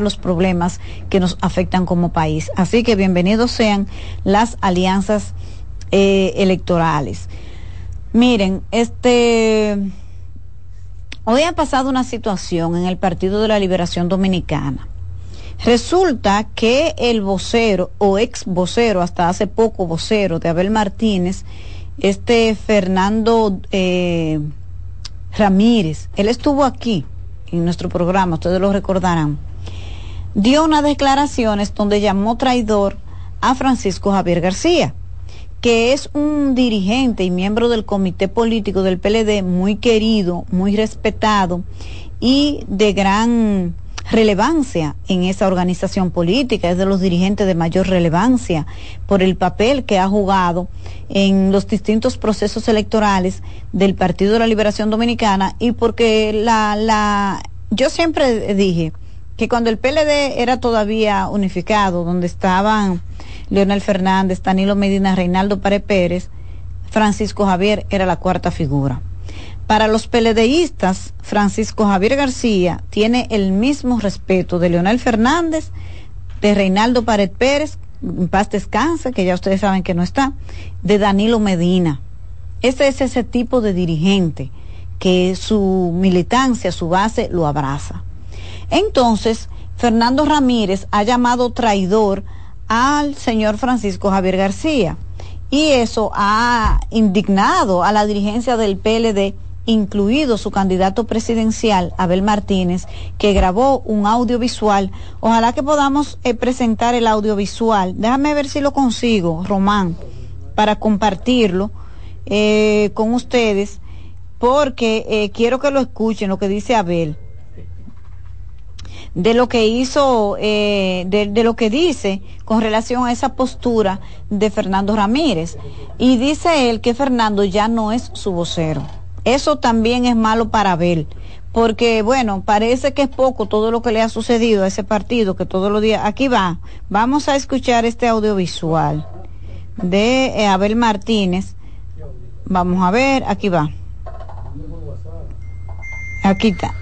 los problemas que nos afectan como país. Así que bienvenidos sean las alianzas eh, electorales. Miren, este hoy ha pasado una situación en el Partido de la Liberación Dominicana. Resulta que el vocero o ex vocero, hasta hace poco vocero de Abel Martínez, este Fernando eh, Ramírez, él estuvo aquí en nuestro programa, ustedes lo recordarán dio unas declaraciones donde llamó traidor a Francisco Javier García, que es un dirigente y miembro del comité político del PLD muy querido, muy respetado y de gran relevancia en esa organización política, es de los dirigentes de mayor relevancia por el papel que ha jugado en los distintos procesos electorales del Partido de la Liberación Dominicana y porque la, la, yo siempre dije, que cuando el PLD era todavía unificado, donde estaban Leonel Fernández, Danilo Medina, Reinaldo Párez Pérez, Francisco Javier era la cuarta figura. Para los PLDistas, Francisco Javier García tiene el mismo respeto de Leonel Fernández, de Reinaldo Párez Pérez, en paz descanse, que ya ustedes saben que no está, de Danilo Medina. Ese es ese tipo de dirigente que su militancia, su base, lo abraza. Entonces, Fernando Ramírez ha llamado traidor al señor Francisco Javier García y eso ha indignado a la dirigencia del PLD incluido su candidato presidencial, Abel Martínez, que grabó un audiovisual. Ojalá que podamos eh, presentar el audiovisual. Déjame ver si lo consigo, Román, para compartirlo eh, con ustedes, porque eh, quiero que lo escuchen, lo que dice Abel de lo que hizo, eh, de, lo que dice con relación a esa postura de Fernando Ramírez. Y dice él que Fernando ya no es su vocero. Eso también es malo para Abel, porque bueno, parece que es poco todo lo que le ha sucedido a ese partido, que todos los días, aquí va, vamos a escuchar este audiovisual de eh, Abel Martínez. Vamos a ver, aquí va. Aquí está.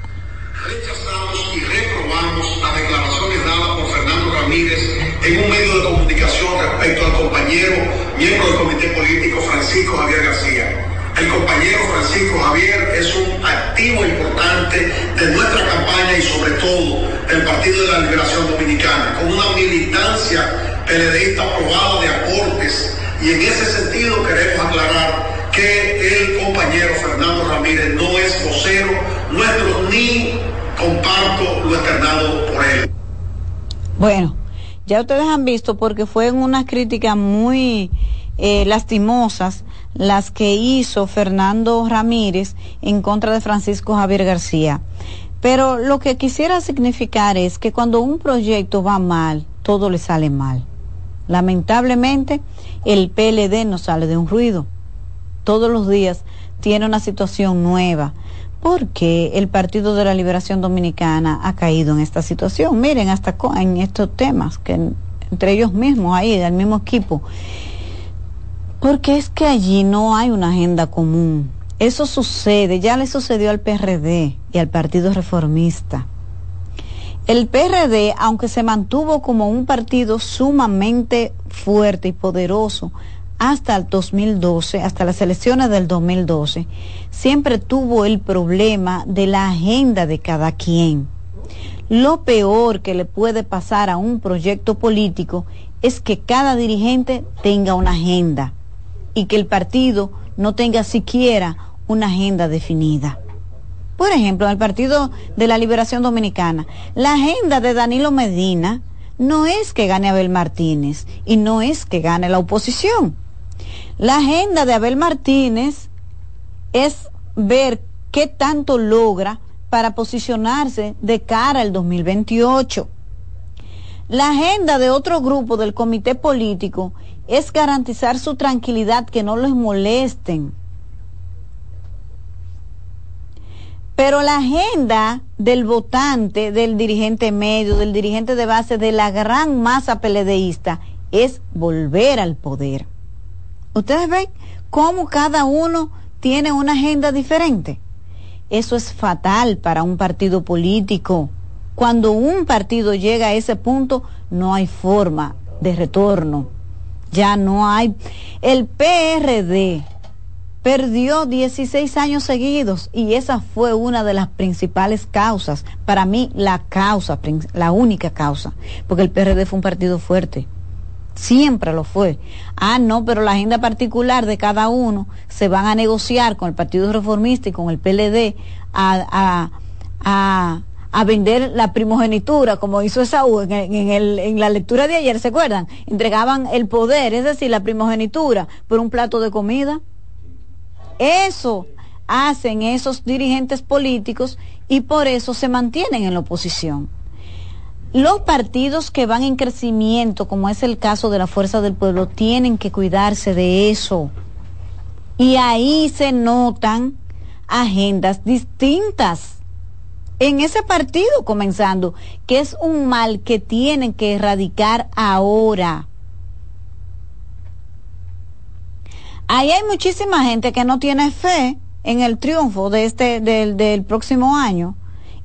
En un medio de comunicación respecto al compañero, miembro del comité político Francisco Javier García. El compañero Francisco Javier es un activo importante de nuestra campaña y sobre todo del Partido de la Liberación Dominicana, con una militancia PLDista aprobada de aportes. Y en ese sentido queremos aclarar que el compañero Fernando Ramírez no es vocero nuestro ni comparto lo externado por él. Bueno, ya ustedes han visto porque fueron unas críticas muy eh, lastimosas las que hizo Fernando Ramírez en contra de Francisco Javier García. Pero lo que quisiera significar es que cuando un proyecto va mal, todo le sale mal. Lamentablemente, el PLD no sale de un ruido. Todos los días tiene una situación nueva porque el Partido de la Liberación Dominicana ha caído en esta situación. Miren, hasta en estos temas, que entre ellos mismos, ahí, del mismo equipo. Porque es que allí no hay una agenda común. Eso sucede, ya le sucedió al PRD y al Partido Reformista. El PRD, aunque se mantuvo como un partido sumamente fuerte y poderoso, hasta el 2012, hasta las elecciones del 2012, siempre tuvo el problema de la agenda de cada quien. Lo peor que le puede pasar a un proyecto político es que cada dirigente tenga una agenda y que el partido no tenga siquiera una agenda definida. Por ejemplo, en el Partido de la Liberación Dominicana, la agenda de Danilo Medina no es que gane Abel Martínez y no es que gane la oposición. La agenda de Abel Martínez es ver qué tanto logra para posicionarse de cara al 2028. La agenda de otro grupo del comité político es garantizar su tranquilidad, que no les molesten. Pero la agenda del votante, del dirigente medio, del dirigente de base, de la gran masa peledeísta, es volver al poder. Ustedes ven cómo cada uno tiene una agenda diferente. Eso es fatal para un partido político Cuando un partido llega a ese punto, no hay forma de retorno. Ya no hay. El PRD perdió 16 años seguidos y esa fue una de las principales causas, para mí la causa, la única causa, porque el PRD fue un partido fuerte, siempre lo fue. Ah, no, pero la agenda particular de cada uno se van a negociar con el Partido Reformista y con el PLD a, a, a, vender la primogenitura, como hizo Esaú en, en, el, en la lectura de ayer, ¿se acuerdan? Entregaban el poder, es decir, la primogenitura, por un plato de comida eso hacen esos dirigentes políticos y por eso se mantienen en la oposición. Los partidos que van en crecimiento, como es el caso de la Fuerza del Pueblo, tienen que cuidarse de eso. Y ahí se notan agendas distintas en ese partido comenzando, que es un mal que tienen que erradicar ahora. Ahí hay muchísima gente que no tiene fe en el triunfo de este del, del próximo año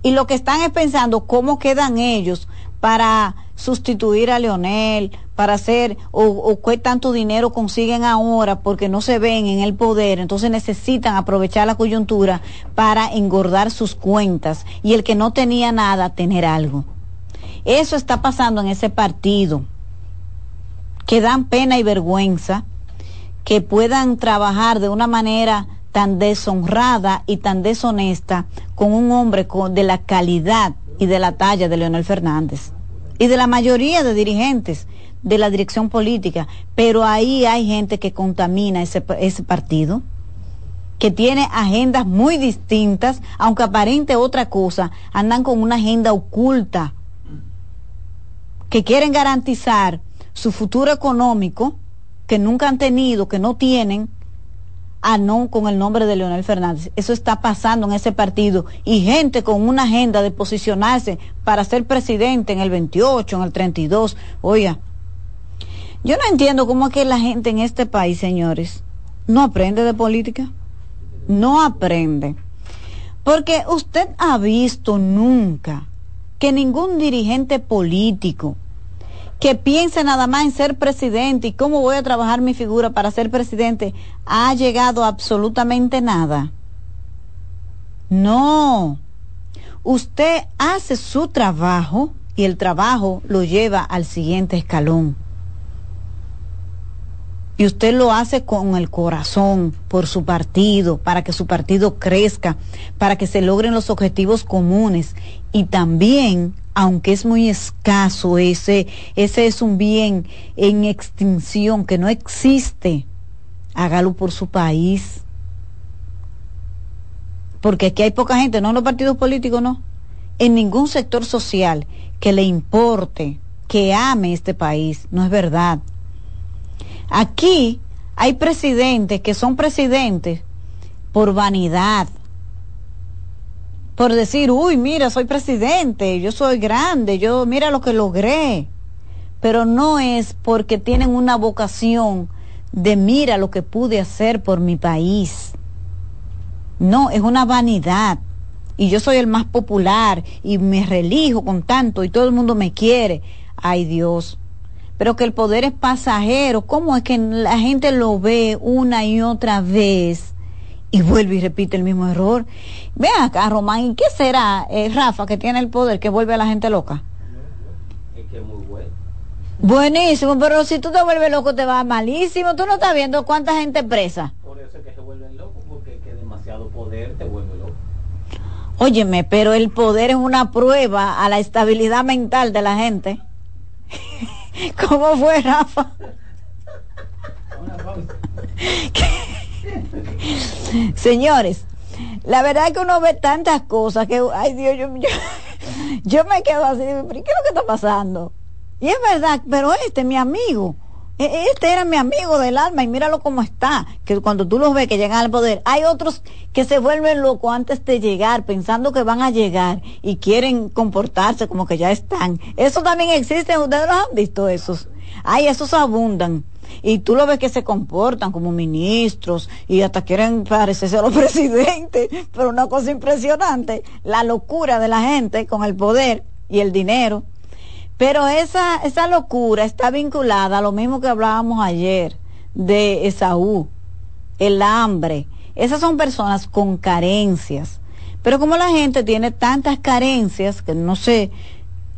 y lo que están es pensando cómo quedan ellos para sustituir a Leonel, para hacer o, o, qué tanto dinero consiguen ahora porque no se ven en el poder, entonces necesitan aprovechar la coyuntura para engordar sus cuentas y el que no tenía nada tener algo. Eso está pasando en ese partido, que dan pena y vergüenza que puedan trabajar de una manera tan deshonrada y tan deshonesta con un hombre de la calidad y de la talla de Leonel Fernández y de la mayoría de dirigentes de la dirección política, pero ahí hay gente que contamina ese, ese partido, que tiene agendas muy distintas, aunque aparente otra cosa, andan con una agenda oculta, que quieren garantizar su futuro económico, que nunca han tenido, que no tienen, a no con el nombre de Leonel Fernández. Eso está pasando en ese partido. Y gente con una agenda de posicionarse para ser presidente en el 28, en el 32. Oiga, yo no entiendo cómo es que la gente en este país, señores, no aprende de política. No aprende. Porque usted ha visto nunca que ningún dirigente político que piense nada más en ser presidente y cómo voy a trabajar mi figura para ser presidente, ha llegado absolutamente nada. No. Usted hace su trabajo y el trabajo lo lleva al siguiente escalón. Y usted lo hace con el corazón, por su partido, para que su partido crezca, para que se logren los objetivos comunes. Y también aunque es muy escaso, ese, ese es un bien en extinción que no existe, hágalo por su país. Porque aquí hay poca gente, no en los partidos políticos, no. En ningún sector social que le importe, que ame este país, no es verdad. Aquí hay presidentes que son presidentes por vanidad, por decir, uy, mira, soy presidente, yo soy grande, yo mira lo que logré. Pero no es porque tienen una vocación de mira lo que pude hacer por mi país. No, es una vanidad. Y yo soy el más popular y me relijo con tanto y todo el mundo me quiere. Ay Dios. Pero que el poder es pasajero. ¿Cómo es que la gente lo ve una y otra vez? Y vuelve y repite el mismo error. Vean acá, Román, ¿y qué será eh, Rafa que tiene el poder que vuelve a la gente loca? Es que es muy bueno. Buenísimo, pero si tú te vuelves loco te va malísimo. Tú no estás viendo cuánta gente presa. Por eso es que se vuelven locos, porque que demasiado poder te vuelve loco. Óyeme, pero el poder es una prueba a la estabilidad mental de la gente. ¿Cómo fue, Rafa? Señores, la verdad es que uno ve tantas cosas que, ay Dios, yo, yo, me quedo así, ¿qué es lo que está pasando? Y es verdad, pero este, mi amigo, e, este era mi amigo del alma y míralo cómo está, que cuando tú los ves que llegan al poder, hay otros que se vuelven locos antes de llegar, pensando que van a llegar y quieren comportarse como que ya están. Eso también existe, ustedes los han visto esos. Ay, esos abundan y tú lo ves que se comportan como ministros y hasta quieren parecerse a los presidentes, pero una cosa impresionante, la locura de la gente con el poder y el dinero. Pero esa, esa locura está vinculada a lo mismo que hablábamos ayer de Esaú, el hambre. Esas son personas con carencias. Pero como la gente tiene tantas carencias que no sé,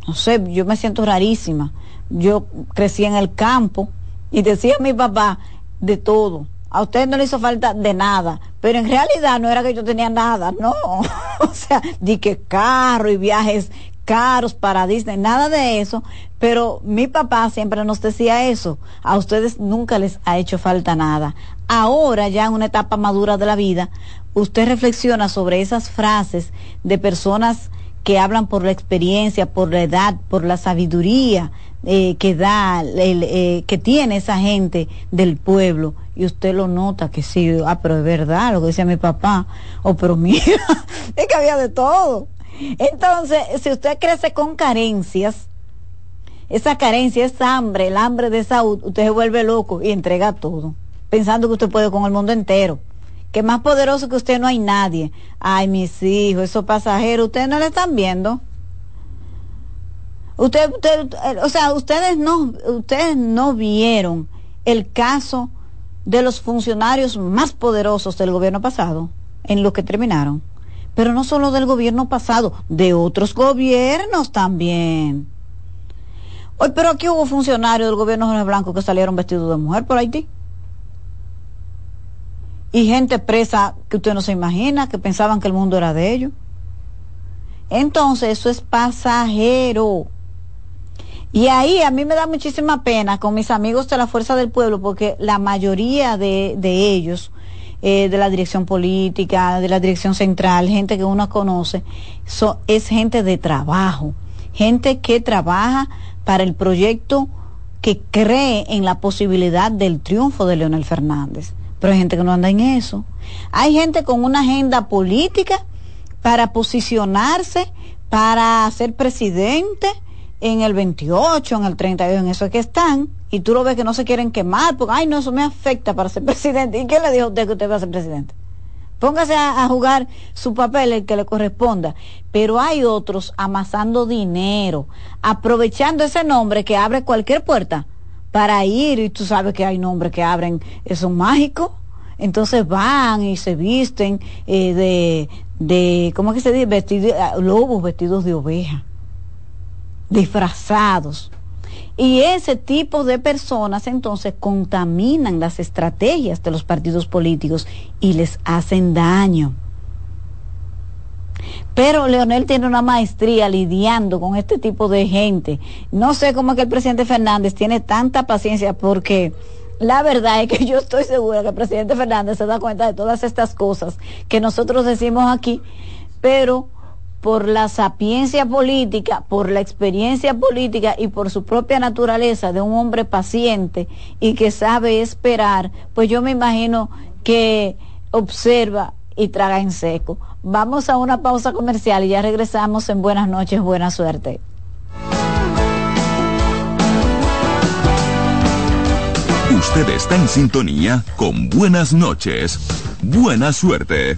no sé, yo me siento rarísima. Yo crecí en el campo y decía mi papá de todo. A usted no le hizo falta de nada, pero en realidad no era que yo tenía nada, no. o sea, di que carro y viajes caros para Disney, nada de eso, pero mi papá siempre nos decía eso, a ustedes nunca les ha hecho falta nada. Ahora, ya en una etapa madura de la vida, usted reflexiona sobre esas frases de personas que hablan por la experiencia, por la edad, por la sabiduría eh, que da, eh, que tiene esa gente del pueblo, y usted lo nota que sí, ah, pero es verdad lo que decía mi papá, o oh, pero mira, es que había de todo. Entonces, si usted crece con carencias, esa carencia, esa hambre, el hambre de salud, usted se vuelve loco y entrega todo, pensando que usted puede con el mundo entero. Que más poderoso que usted no hay nadie. Ay, mis hijos, esos pasajeros, ustedes no le están viendo. Usted, usted, o sea, ustedes no, ustedes no vieron el caso de los funcionarios más poderosos del gobierno pasado, en lo que terminaron pero no solo del gobierno pasado, de otros gobiernos también. Hoy, pero aquí hubo funcionarios del gobierno Jorge Blanco que salieron vestidos de mujer por Haití. Y gente presa que usted no se imagina, que pensaban que el mundo era de ellos. Entonces, eso es pasajero. Y ahí a mí me da muchísima pena con mis amigos de la Fuerza del Pueblo, porque la mayoría de, de ellos eh, de la dirección política, de la dirección central, gente que uno conoce, es gente de trabajo, gente que trabaja para el proyecto que cree en la posibilidad del triunfo de Leonel Fernández. Pero hay gente que no anda en eso. Hay gente con una agenda política para posicionarse, para ser presidente en el 28, en el 32, en eso es que están, y tú lo ves que no se quieren quemar, porque, ay, no, eso me afecta para ser presidente. ¿Y quién le dijo usted que usted va a ser presidente? Póngase a, jugar su papel el que le corresponda. Pero hay otros amasando dinero, aprovechando ese nombre que abre cualquier puerta para ir, y tú sabes que hay nombres que abren, eso mágico. Entonces van y se visten eh, de, de, ¿cómo es que se dice? Vestidos, lobos vestidos de oveja, disfrazados y ese tipo de personas entonces contaminan las estrategias de los partidos políticos y les hacen daño. Pero Leonel tiene una maestría lidiando con este tipo de gente. No sé cómo es que el presidente Fernández tiene tanta paciencia porque la verdad es que yo estoy segura que el presidente Fernández se da cuenta de todas estas cosas que nosotros decimos aquí, pero por la sapiencia política, por la experiencia política y por su propia naturaleza de un hombre paciente y que sabe esperar, pues yo me imagino que observa y traga en seco. Vamos a una pausa comercial y ya regresamos en buenas noches, buena suerte. Usted está en sintonía con buenas noches, buena suerte.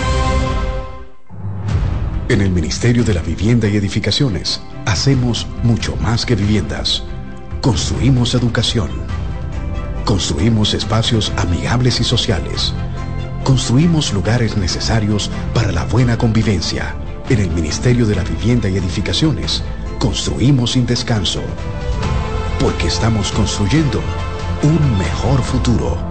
En el Ministerio de la Vivienda y Edificaciones hacemos mucho más que viviendas. Construimos educación. Construimos espacios amigables y sociales. Construimos lugares necesarios para la buena convivencia. En el Ministerio de la Vivienda y Edificaciones construimos sin descanso. Porque estamos construyendo un mejor futuro.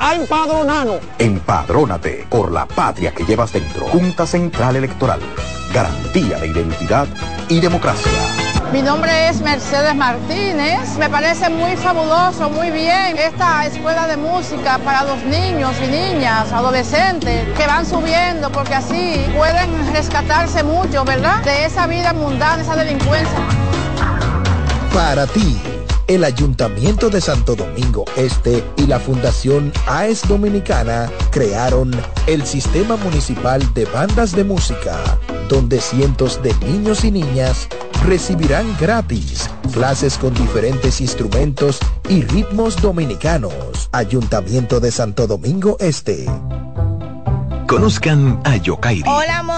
A empadronarnos. Empadrónate por la patria que llevas dentro. Junta Central Electoral. Garantía de identidad y democracia. Mi nombre es Mercedes Martínez. Me parece muy fabuloso, muy bien esta escuela de música para los niños y niñas, adolescentes que van subiendo porque así pueden rescatarse mucho, ¿verdad? De esa vida mundana, esa delincuencia. Para ti, el Ayuntamiento de Santo Domingo Este y la Fundación AES Dominicana crearon el Sistema Municipal de Bandas de Música, donde cientos de niños y niñas recibirán gratis clases con diferentes instrumentos y ritmos dominicanos. Ayuntamiento de Santo Domingo Este. Conozcan a Yokairi. Hola, amores.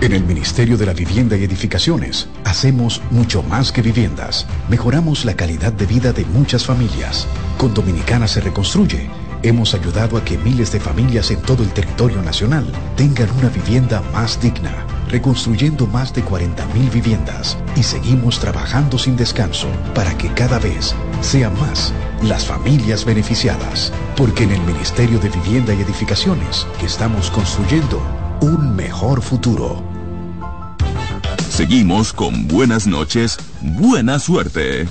En el Ministerio de la Vivienda y Edificaciones hacemos mucho más que viviendas. Mejoramos la calidad de vida de muchas familias. Con Dominicana se reconstruye. Hemos ayudado a que miles de familias en todo el territorio nacional tengan una vivienda más digna, reconstruyendo más de 40.000 viviendas y seguimos trabajando sin descanso para que cada vez sean más las familias beneficiadas. Porque en el Ministerio de Vivienda y Edificaciones que estamos construyendo un mejor futuro. Seguimos con buenas noches, buena suerte.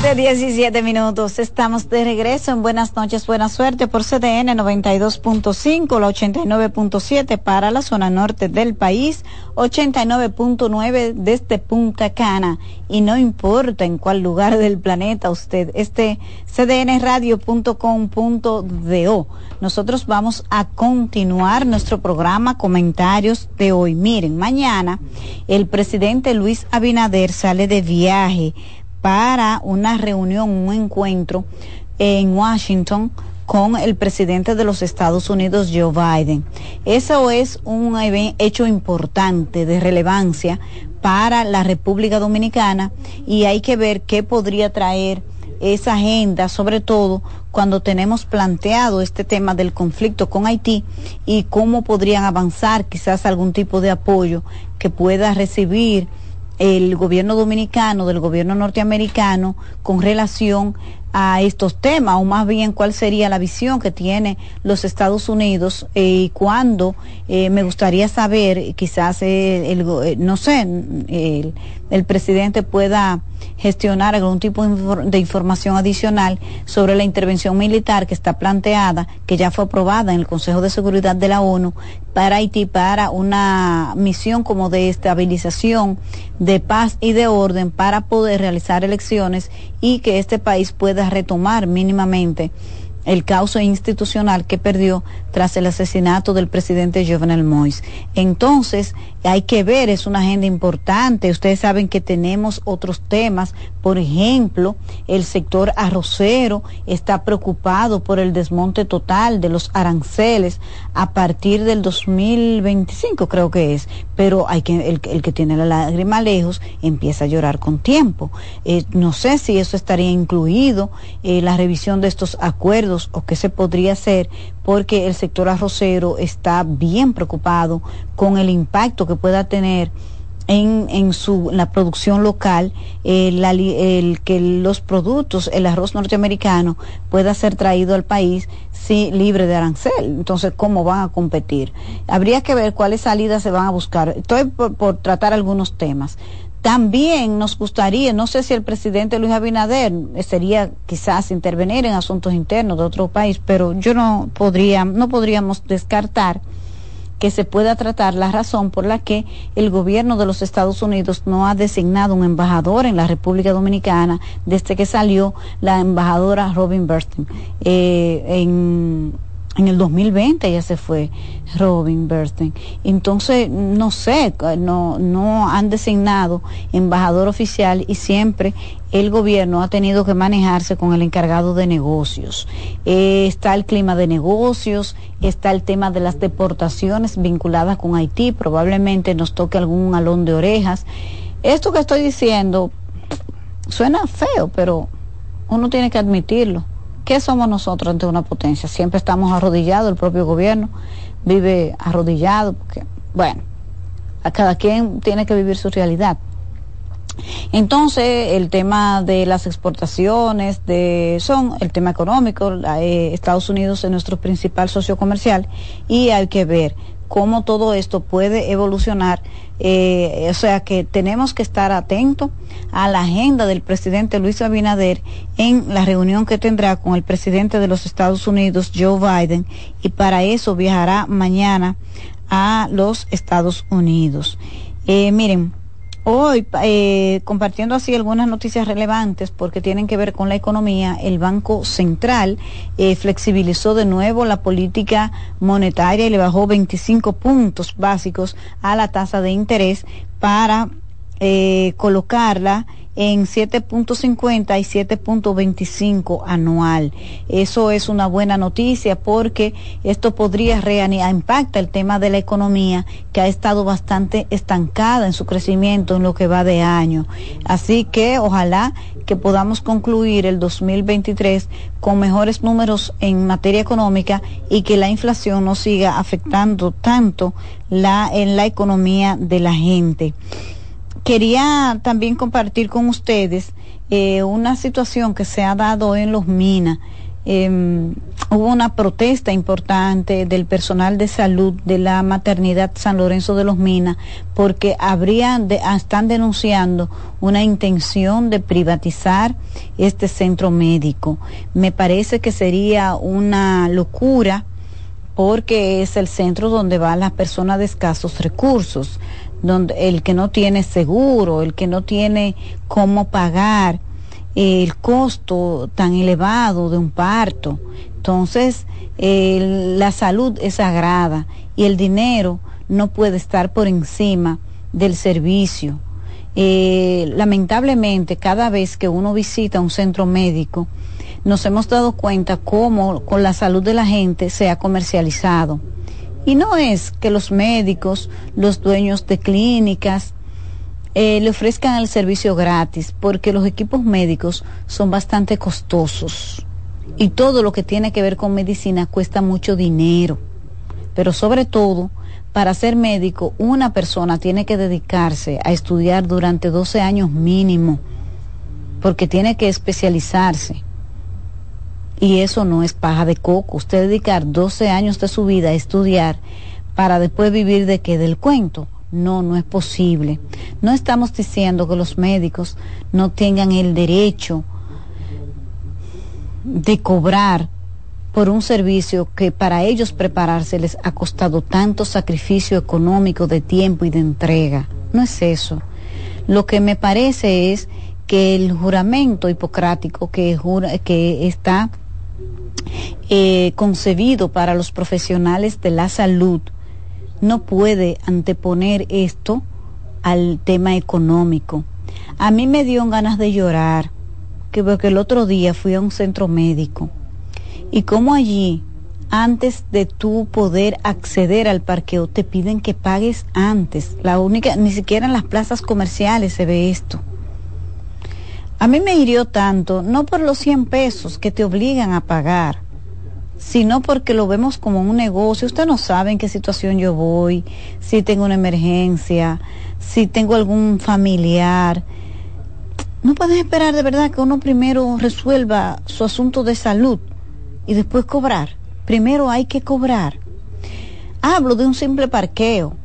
Siete, diecisiete minutos. Estamos de regreso en Buenas noches, buena suerte por CDN 92.5, la 89.7 para la zona norte del país, 89.9 desde Punta Cana. Y no importa en cuál lugar del planeta usted esté, cdnradio.com.do. Nosotros vamos a continuar nuestro programa comentarios de hoy. Miren, mañana el presidente Luis Abinader sale de viaje para una reunión, un encuentro en Washington con el presidente de los Estados Unidos, Joe Biden. Eso es un hecho importante, de relevancia para la República Dominicana y hay que ver qué podría traer esa agenda, sobre todo cuando tenemos planteado este tema del conflicto con Haití y cómo podrían avanzar quizás algún tipo de apoyo que pueda recibir el gobierno dominicano, del gobierno norteamericano, con relación a estos temas, o más bien cuál sería la visión que tiene los Estados Unidos eh, y cuándo eh, me gustaría saber, quizás eh, el, no sé, el, el presidente pueda gestionar algún tipo de información adicional sobre la intervención militar que está planteada, que ya fue aprobada en el Consejo de Seguridad de la ONU para Haití para una misión como de estabilización, de paz y de orden para poder realizar elecciones y que este país pueda retomar mínimamente el caos institucional que perdió tras el asesinato del presidente Jovenel Mois. Entonces, hay que ver, es una agenda importante. Ustedes saben que tenemos otros temas, por ejemplo, el sector arrocero está preocupado por el desmonte total de los aranceles a partir del 2025, creo que es, pero hay que el, que tiene la lágrima lejos empieza a llorar con tiempo. Eh, no sé si eso estaría incluido eh, la revisión de estos acuerdos o qué se podría hacer porque el sector arrocero está bien preocupado con el impacto que pueda tener en, en su la producción local el, que los productos el arroz norteamericano pueda ser traído al país sí, libre de arancel. Entonces cómo van a competir habría que ver cuáles salidas se van a buscar. Estoy por, por tratar algunos temas también nos gustaría, no sé si el presidente Luis Abinader sería quizás intervenir en asuntos internos de otro país, pero yo no podría, no podríamos descartar que se pueda tratar la razón por la que el gobierno de los Estados Unidos no ha designado un embajador en la República Dominicana desde que salió la embajadora Robin Burton eh, en en el 2020 ya se fue Robin Bernstein. Entonces, no sé, no, no han designado embajador oficial y siempre el gobierno ha tenido que manejarse con el encargado de negocios. Eh, está el clima de negocios, está el tema de las deportaciones vinculadas con Haití, probablemente nos toque algún alón de orejas. Esto que estoy diciendo suena feo, pero uno tiene que admitirlo ¿Qué somos nosotros ante una potencia? Siempre estamos arrodillados, el propio gobierno vive arrodillado, porque, bueno, a cada quien tiene que vivir su realidad. Entonces, el tema de las exportaciones de, son el tema económico. Eh, Estados Unidos es nuestro principal socio comercial y hay que ver cómo todo esto puede evolucionar. Eh, o sea que tenemos que estar atentos a la agenda del presidente Luis Abinader en la reunión que tendrá con el presidente de los Estados Unidos, Joe Biden, y para eso viajará mañana a los Estados Unidos. Eh, miren, Hoy, eh, compartiendo así algunas noticias relevantes porque tienen que ver con la economía, el Banco Central eh, flexibilizó de nuevo la política monetaria y le bajó 25 puntos básicos a la tasa de interés para eh, colocarla en 7.50 y 7.25 anual. Eso es una buena noticia porque esto podría reanimar, impacta el tema de la economía que ha estado bastante estancada en su crecimiento en lo que va de año. Así que ojalá que podamos concluir el 2023 con mejores números en materia económica y que la inflación no siga afectando tanto en la economía de la gente quería también compartir con ustedes eh, una situación que se ha dado en los minas. Em, hubo una protesta importante del personal de salud de la maternidad San Lorenzo de los Minas porque habrían de, están denunciando una intención de privatizar este centro médico. Me parece que sería una locura porque es el centro donde van las personas de escasos recursos donde el que no tiene seguro, el que no tiene cómo pagar el costo tan elevado de un parto. Entonces, la salud es sagrada y el dinero no puede estar por encima del servicio. Eh, lamentablemente, cada vez que uno visita un centro médico, nos hemos dado cuenta cómo con la salud de la gente se ha comercializado y no es que los médicos, los dueños de clínicas, eh, le ofrezcan el servicio gratis, porque los equipos médicos son bastante costosos y todo lo que tiene que ver con medicina cuesta mucho dinero. Pero sobre todo, para ser médico, una persona tiene que dedicarse a estudiar durante 12 años mínimo, porque tiene que especializarse. Y eso no es paja de coco. Usted dedicar 12 años de su vida a estudiar para después vivir de qué? Del cuento. No, no es posible. No estamos diciendo que los médicos no tengan el derecho de cobrar por un servicio que para ellos prepararse les ha costado tanto sacrificio económico de tiempo y de entrega. No es eso. Lo que me parece es que el juramento hipocrático que, jura, que está eh, concebido para los profesionales de la salud no puede anteponer esto al tema económico. A mí me dio ganas de llorar, que porque el otro día fui a un centro médico y como allí, antes de tú poder acceder al parqueo, te piden que pagues antes. La única, ni siquiera en las plazas comerciales se ve esto. A mí me hirió tanto, no por los 100 pesos que te obligan a pagar, sino porque lo vemos como un negocio. Usted no sabe en qué situación yo voy, si tengo una emergencia, si tengo algún familiar. No pueden esperar de verdad que uno primero resuelva su asunto de salud y después cobrar. Primero hay que cobrar. Hablo de un simple parqueo,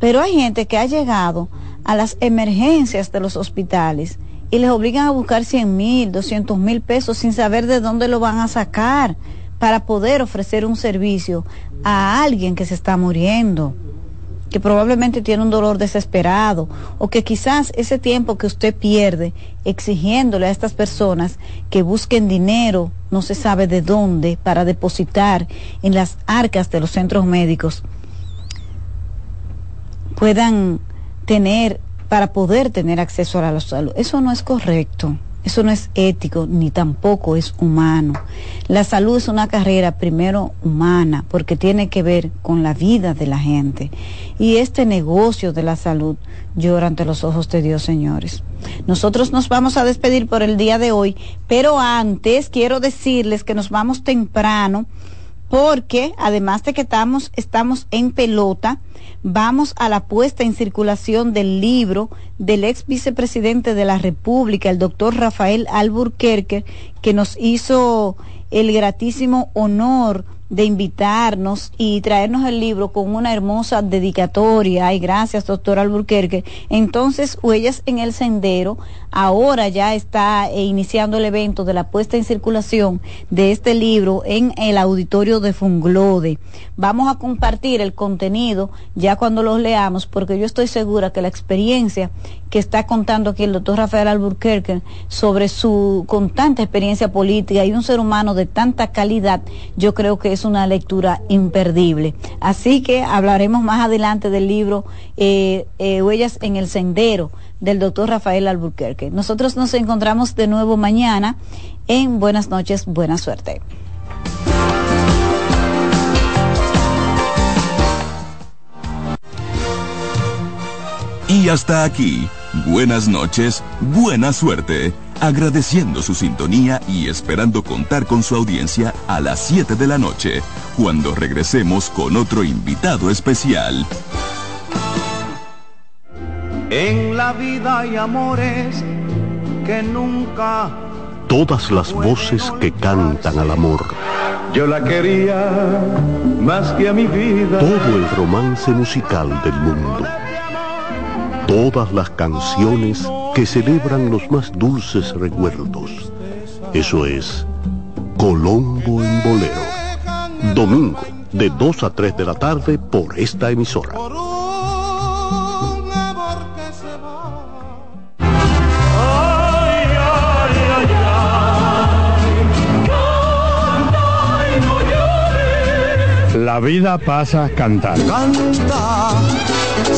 pero hay gente que ha llegado a las emergencias de los hospitales y les obligan a buscar 100 mil, 200 mil pesos sin saber de dónde lo van a sacar para poder ofrecer un servicio a alguien que se está muriendo, que probablemente tiene un dolor desesperado o que quizás ese tiempo que usted pierde exigiéndole a estas personas que busquen dinero, no se sabe de dónde, para depositar en las arcas de los centros médicos, puedan tener, para poder tener acceso a la salud. Eso no es correcto. Eso no es ético ni tampoco es humano. La salud es una carrera primero humana porque tiene que ver con la vida de la gente. Y este negocio de la salud llora ante los ojos de Dios, señores. Nosotros nos vamos a despedir por el día de hoy, pero antes quiero decirles que nos vamos temprano porque además de que estamos, estamos en pelota, vamos a la puesta en circulación del libro del ex vicepresidente de la República, el doctor Rafael Alburquerque, que nos hizo el gratísimo honor de invitarnos y traernos el libro con una hermosa dedicatoria. Ay, gracias, doctor Alburquerque. Entonces, Huellas en el Sendero ahora ya está eh, iniciando el evento de la puesta en circulación de este libro en el auditorio de Funglode. Vamos a compartir el contenido ya cuando los leamos, porque yo estoy segura que la experiencia que está contando aquí el doctor Rafael Alburquerque sobre su constante experiencia política y un ser humano de tanta calidad, yo creo que es una lectura imperdible. Así que hablaremos más adelante del libro eh, eh, Huellas en el Sendero del doctor Rafael Alburquerque. Nosotros nos encontramos de nuevo mañana en Buenas noches, buena suerte. Y hasta aquí, buenas noches, buena suerte, agradeciendo su sintonía y esperando contar con su audiencia a las 7 de la noche, cuando regresemos con otro invitado especial. En la vida hay amores que nunca... Todas las voces que cantan al amor. Yo la quería más que a mi vida. Todo el romance musical del mundo. Todas las canciones que celebran los más dulces recuerdos. Eso es Colombo en Bolero. Domingo, de 2 a 3 de la tarde por esta emisora. La vida pasa cantando. Canta,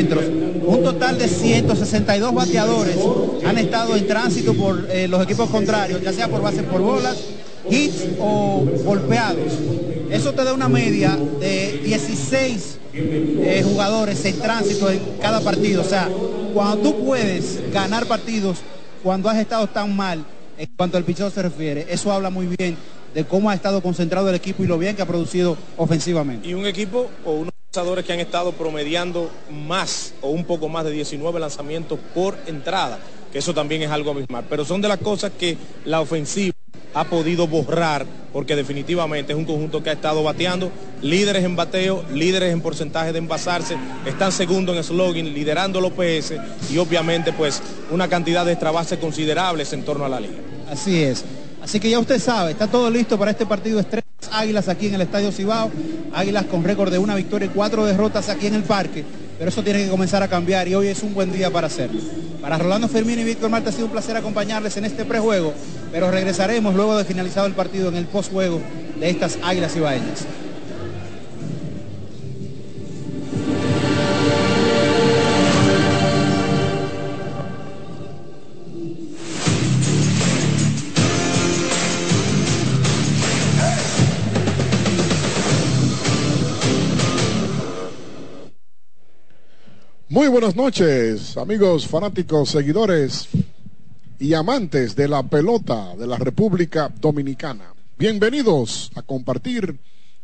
Un total de 162 bateadores han estado en tránsito por eh, los equipos contrarios, ya sea por base por bolas, hits o golpeados. Eso te da una media de 16 eh, jugadores en tránsito en cada partido. O sea, cuando tú puedes ganar partidos cuando has estado tan mal en cuanto al picheo se refiere, eso habla muy bien de cómo ha estado concentrado el equipo y lo bien que ha producido ofensivamente. Y un equipo o unos lanzadores que han estado promediando más o un poco más de 19 lanzamientos por entrada, que eso también es algo abismal. Pero son de las cosas que la ofensiva ha podido borrar, porque definitivamente es un conjunto que ha estado bateando, líderes en bateo, líderes en porcentaje de envasarse, están segundo en slogan, liderando los PS y obviamente pues una cantidad de extra bases considerables en torno a la liga. Así es. Así que ya usted sabe, está todo listo para este partido estrellas Águilas aquí en el Estadio Cibao. Águilas con récord de una victoria y cuatro derrotas aquí en el parque. Pero eso tiene que comenzar a cambiar y hoy es un buen día para hacerlo. Para Rolando Fermín y Víctor Marta ha sido un placer acompañarles en este prejuego, pero regresaremos luego de finalizado el partido en el postjuego de estas águilas ibaeñas. Muy buenas noches, amigos fanáticos, seguidores y amantes de la pelota de la República Dominicana. Bienvenidos a compartir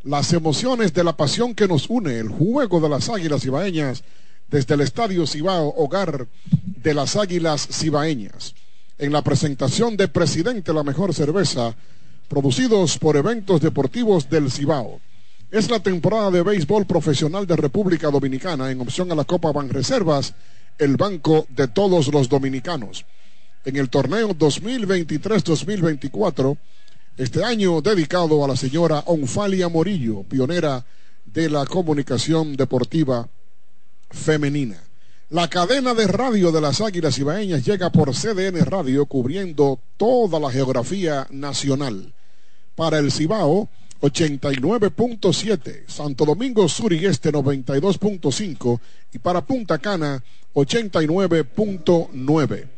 las emociones de la pasión que nos une, el juego de las Águilas Cibaeñas desde el Estadio Cibao, hogar de las Águilas Cibaeñas. En la presentación de Presidente La Mejor Cerveza, producidos por eventos deportivos del Cibao. Es la temporada de béisbol profesional de República Dominicana en opción a la Copa Banreservas, el banco de todos los dominicanos. En el torneo 2023-2024, este año dedicado a la señora Onfalia Morillo, pionera de la comunicación deportiva femenina. La cadena de radio de las Águilas Ibaeñas llega por CDN Radio cubriendo toda la geografía nacional. Para el Cibao, 89.7, Santo Domingo Sur y Este 92.5 y para Punta Cana 89.9.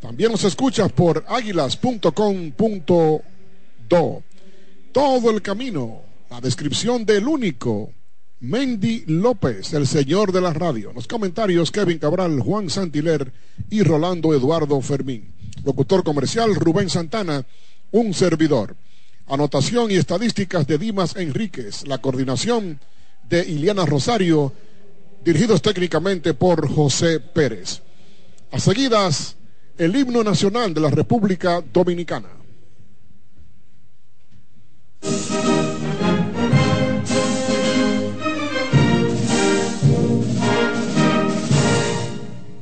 También nos escuchas por águilas.com.do. Todo el camino, la descripción del único Mendy López, el señor de la radio. Los comentarios Kevin Cabral, Juan Santiler y Rolando Eduardo Fermín. Locutor comercial Rubén Santana, un servidor. Anotación y estadísticas de Dimas Enríquez. La coordinación de Iliana Rosario, dirigidos técnicamente por José Pérez. A seguidas, el himno nacional de la República Dominicana.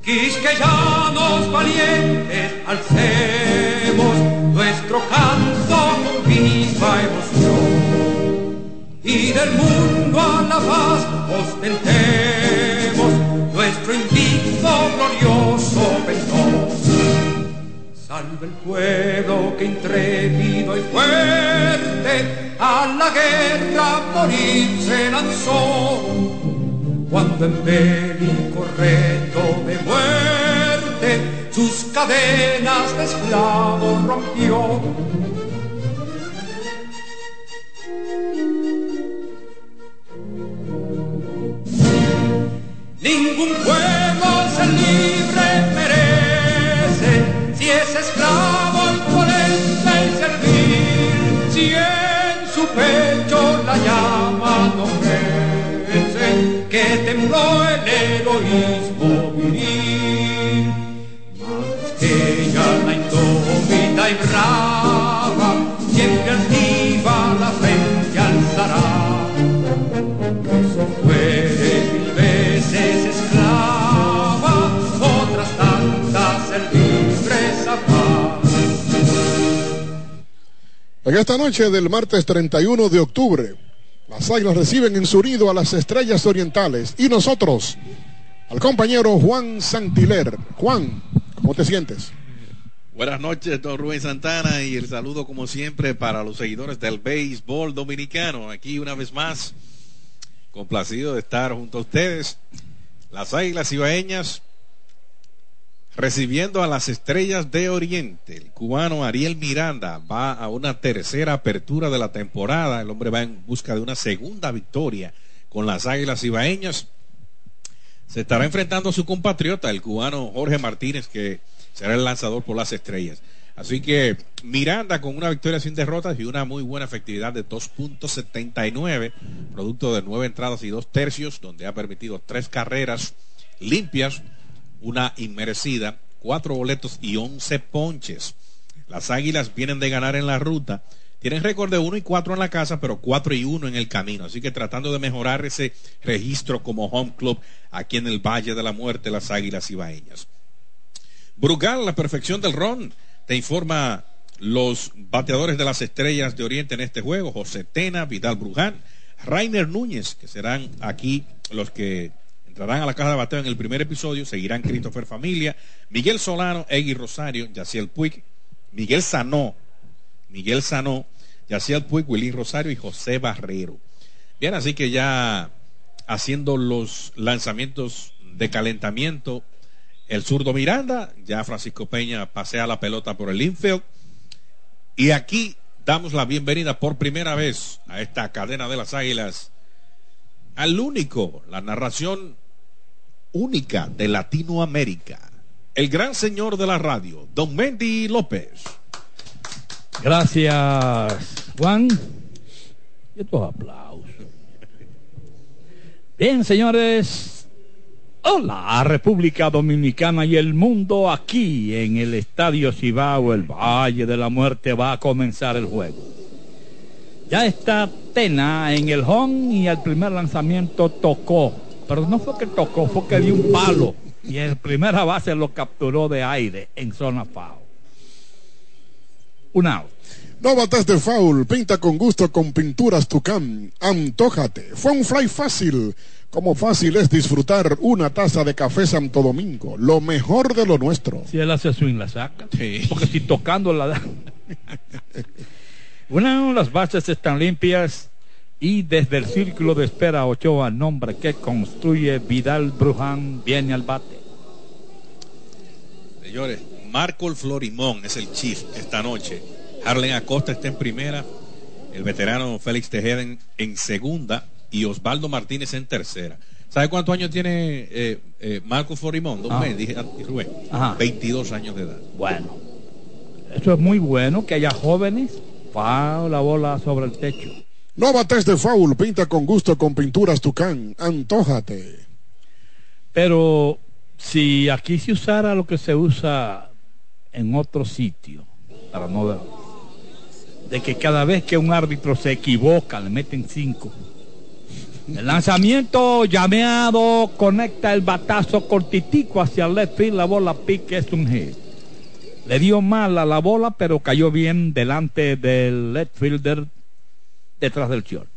Quisqueyanos valientes, alcemos nuestro canto Y del mundo a la paz ostentemos nuestro indigno glorioso pendón. Salve el pueblo que intrépido y fuerte a la guerra morir se lanzó cuando en bélico reto de muerte sus cadenas de esclavo rompió. Ningún pueblo ser libre merece si es esclavo y servir, si en su pecho la llama no crece, que tembló el heroísmo viril. Que ella la indómita y brava, En esta noche del martes 31 de octubre, las águilas reciben en su nido a las estrellas orientales y nosotros al compañero Juan Santiler. Juan, ¿cómo te sientes? Buenas noches, don Rubén Santana, y el saludo como siempre para los seguidores del béisbol dominicano. Aquí una vez más, complacido de estar junto a ustedes. Las Águilas Ibaeñas recibiendo a las Estrellas de Oriente. El cubano Ariel Miranda va a una tercera apertura de la temporada. El hombre va en busca de una segunda victoria con las Águilas Ibaeñas. Se estará enfrentando a su compatriota, el cubano Jorge Martínez, que será el lanzador por las Estrellas. Así que Miranda con una victoria sin derrotas y una muy buena efectividad de 2.79, producto de nueve entradas y dos tercios, donde ha permitido tres carreras limpias, una inmerecida, cuatro boletos y once ponches. Las Águilas vienen de ganar en la ruta. Tienen récord de 1 y 4 en la casa, pero 4 y 1 en el camino. Así que tratando de mejorar ese registro como home club aquí en el Valle de la Muerte, las Águilas Ibaeñas. Brugal, la perfección del ron, te informa los bateadores de las estrellas de Oriente en este juego, José Tena, Vidal Bruján, Rainer Núñez, que serán aquí los que entrarán a la caja de bateo en el primer episodio, seguirán Christopher Familia, Miguel Solano, Egui Rosario, Yaciel Puig, Miguel Sanó, Miguel Sanó, Yaciel Puig, Wilín Rosario y José Barrero. Bien, así que ya haciendo los lanzamientos de calentamiento, el zurdo Miranda, ya Francisco Peña pasea la pelota por el infield. Y aquí damos la bienvenida por primera vez a esta cadena de las águilas, al único, la narración única de Latinoamérica, el gran señor de la radio, don Mendy López. Gracias, Juan. Y estos aplausos. Bien, señores. Hola, República Dominicana y el mundo aquí en el Estadio Cibao, el Valle de la Muerte, va a comenzar el juego. Ya está Tena en el home y el primer lanzamiento tocó. Pero no fue que tocó, fue que dio un palo. Y el primera base lo capturó de aire en zona foul. Un out. No bates de foul, pinta con gusto con pinturas Tucán. Antójate. Fue un fly fácil. Como fácil es disfrutar una taza de café Santo Domingo, lo mejor de lo nuestro. Si él hace swing, la saca. Porque si tocando la da. Una, las bases están limpias y desde el círculo de espera Ochoa, nombre que construye Vidal Bruján, viene al bate. Señores, Marco el Florimón es el chief esta noche. Harlen Acosta está en primera, el veterano Félix Tejeda en, en segunda y Osvaldo Martínez en tercera. ¿Sabe cuántos años tiene eh, eh, Marco Florimón? Don Ah. Mendy, dije, Rubén. Ajá. 22 años de edad. Bueno, eso es muy bueno que haya jóvenes. Pa la bola sobre el techo. No bates de foul, pinta con gusto con pinturas Tucán. Antójate. Pero si aquí se usara lo que se usa en otro sitio, para no ver, de que cada vez que un árbitro se equivoca le meten cinco. El lanzamiento llameado conecta el batazo cortitico hacia el left field, la bola pique es un hit. Le dio mal a la bola, pero cayó bien delante del left fielder detrás del short.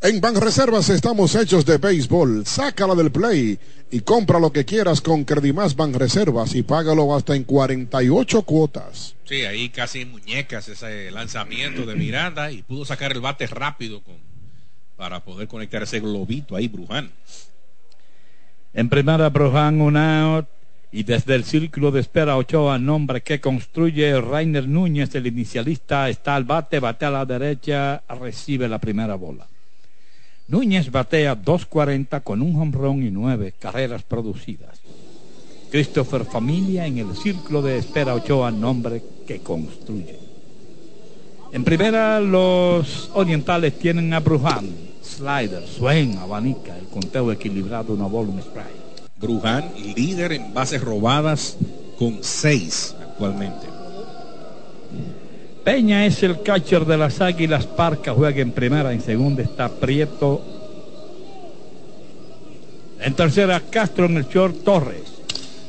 En Banreservas estamos hechos de béisbol. Sácala del play y compra lo que quieras con Credimás Banreservas y págalo hasta en 48 cuotas. Sí, ahí casi muñecas ese lanzamiento de Miranda y pudo sacar el bate rápido con, para poder conectar ese globito ahí, Bruján. En primera, Bruján, un out. Y desde el círculo de espera Ochoa, nombre que construye Rainer Núñez, el inicialista, está al bate, bate a la derecha, recibe la primera bola. Núñez batea 2.40 con un run y nueve carreras producidas. Christopher Familia en el círculo de espera Ochoa, nombre que construye. En primera, los orientales tienen a Bruján, slider, swing, abanica, el conteo equilibrado, una bola, un strike. Bruján, líder en bases robadas con seis actualmente. Peña es el catcher de las Águilas Parca, juega en primera, en segunda está Prieto. En tercera, Castro en el short Torres.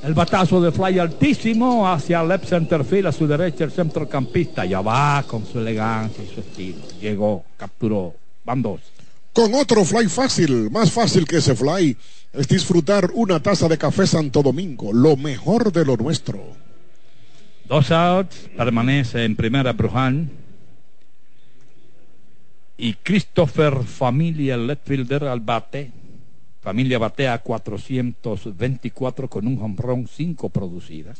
El batazo de fly altísimo hacia left center field, a su derecha el centrocampista. Ya va con su elegancia y su estilo. Llegó, capturó, van dos. Con otro fly fácil, más fácil que ese fly, es disfrutar una taza de café Santo Domingo, lo mejor de lo nuestro. Dos outs, permanece en primera Bruján. Y Christopher Familia, left fielder al bate. Familia batea 424 con un home run, 5 producidas.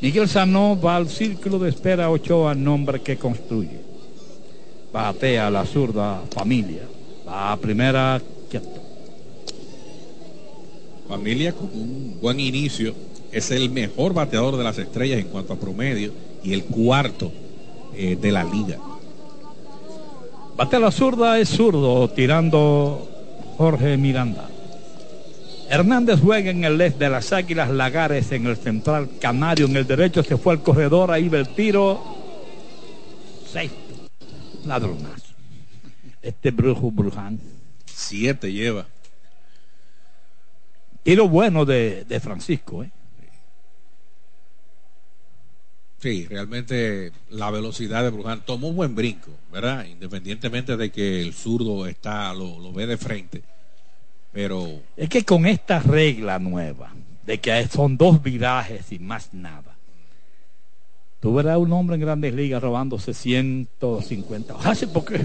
Miguel Sanó va al círculo de espera Ochoa, nombre que construye. Batea la zurda Familia. Va a primera, quieto. Familia con un buen inicio. Es el mejor bateador de las estrellas en cuanto a promedio y el cuarto eh, de la liga. Bate a la zurda es zurdo, tirando Jorge Miranda. Hernández juega en el left de las Águilas Lagares en el central Canario. En el derecho se fue al corredor, ahí va el tiro. Seis. Ladronazo. Este brujo Bruján. Siete lleva. Tiro bueno de, de Francisco, ¿eh? Sí, realmente la velocidad de Bruján tomó un buen brinco, ¿verdad? Independientemente de que el zurdo está, lo, lo ve de frente. Pero Es que con esta regla nueva, de que son dos virajes y más nada, Tú verás un hombre en grandes ligas robándose 150. Hace porque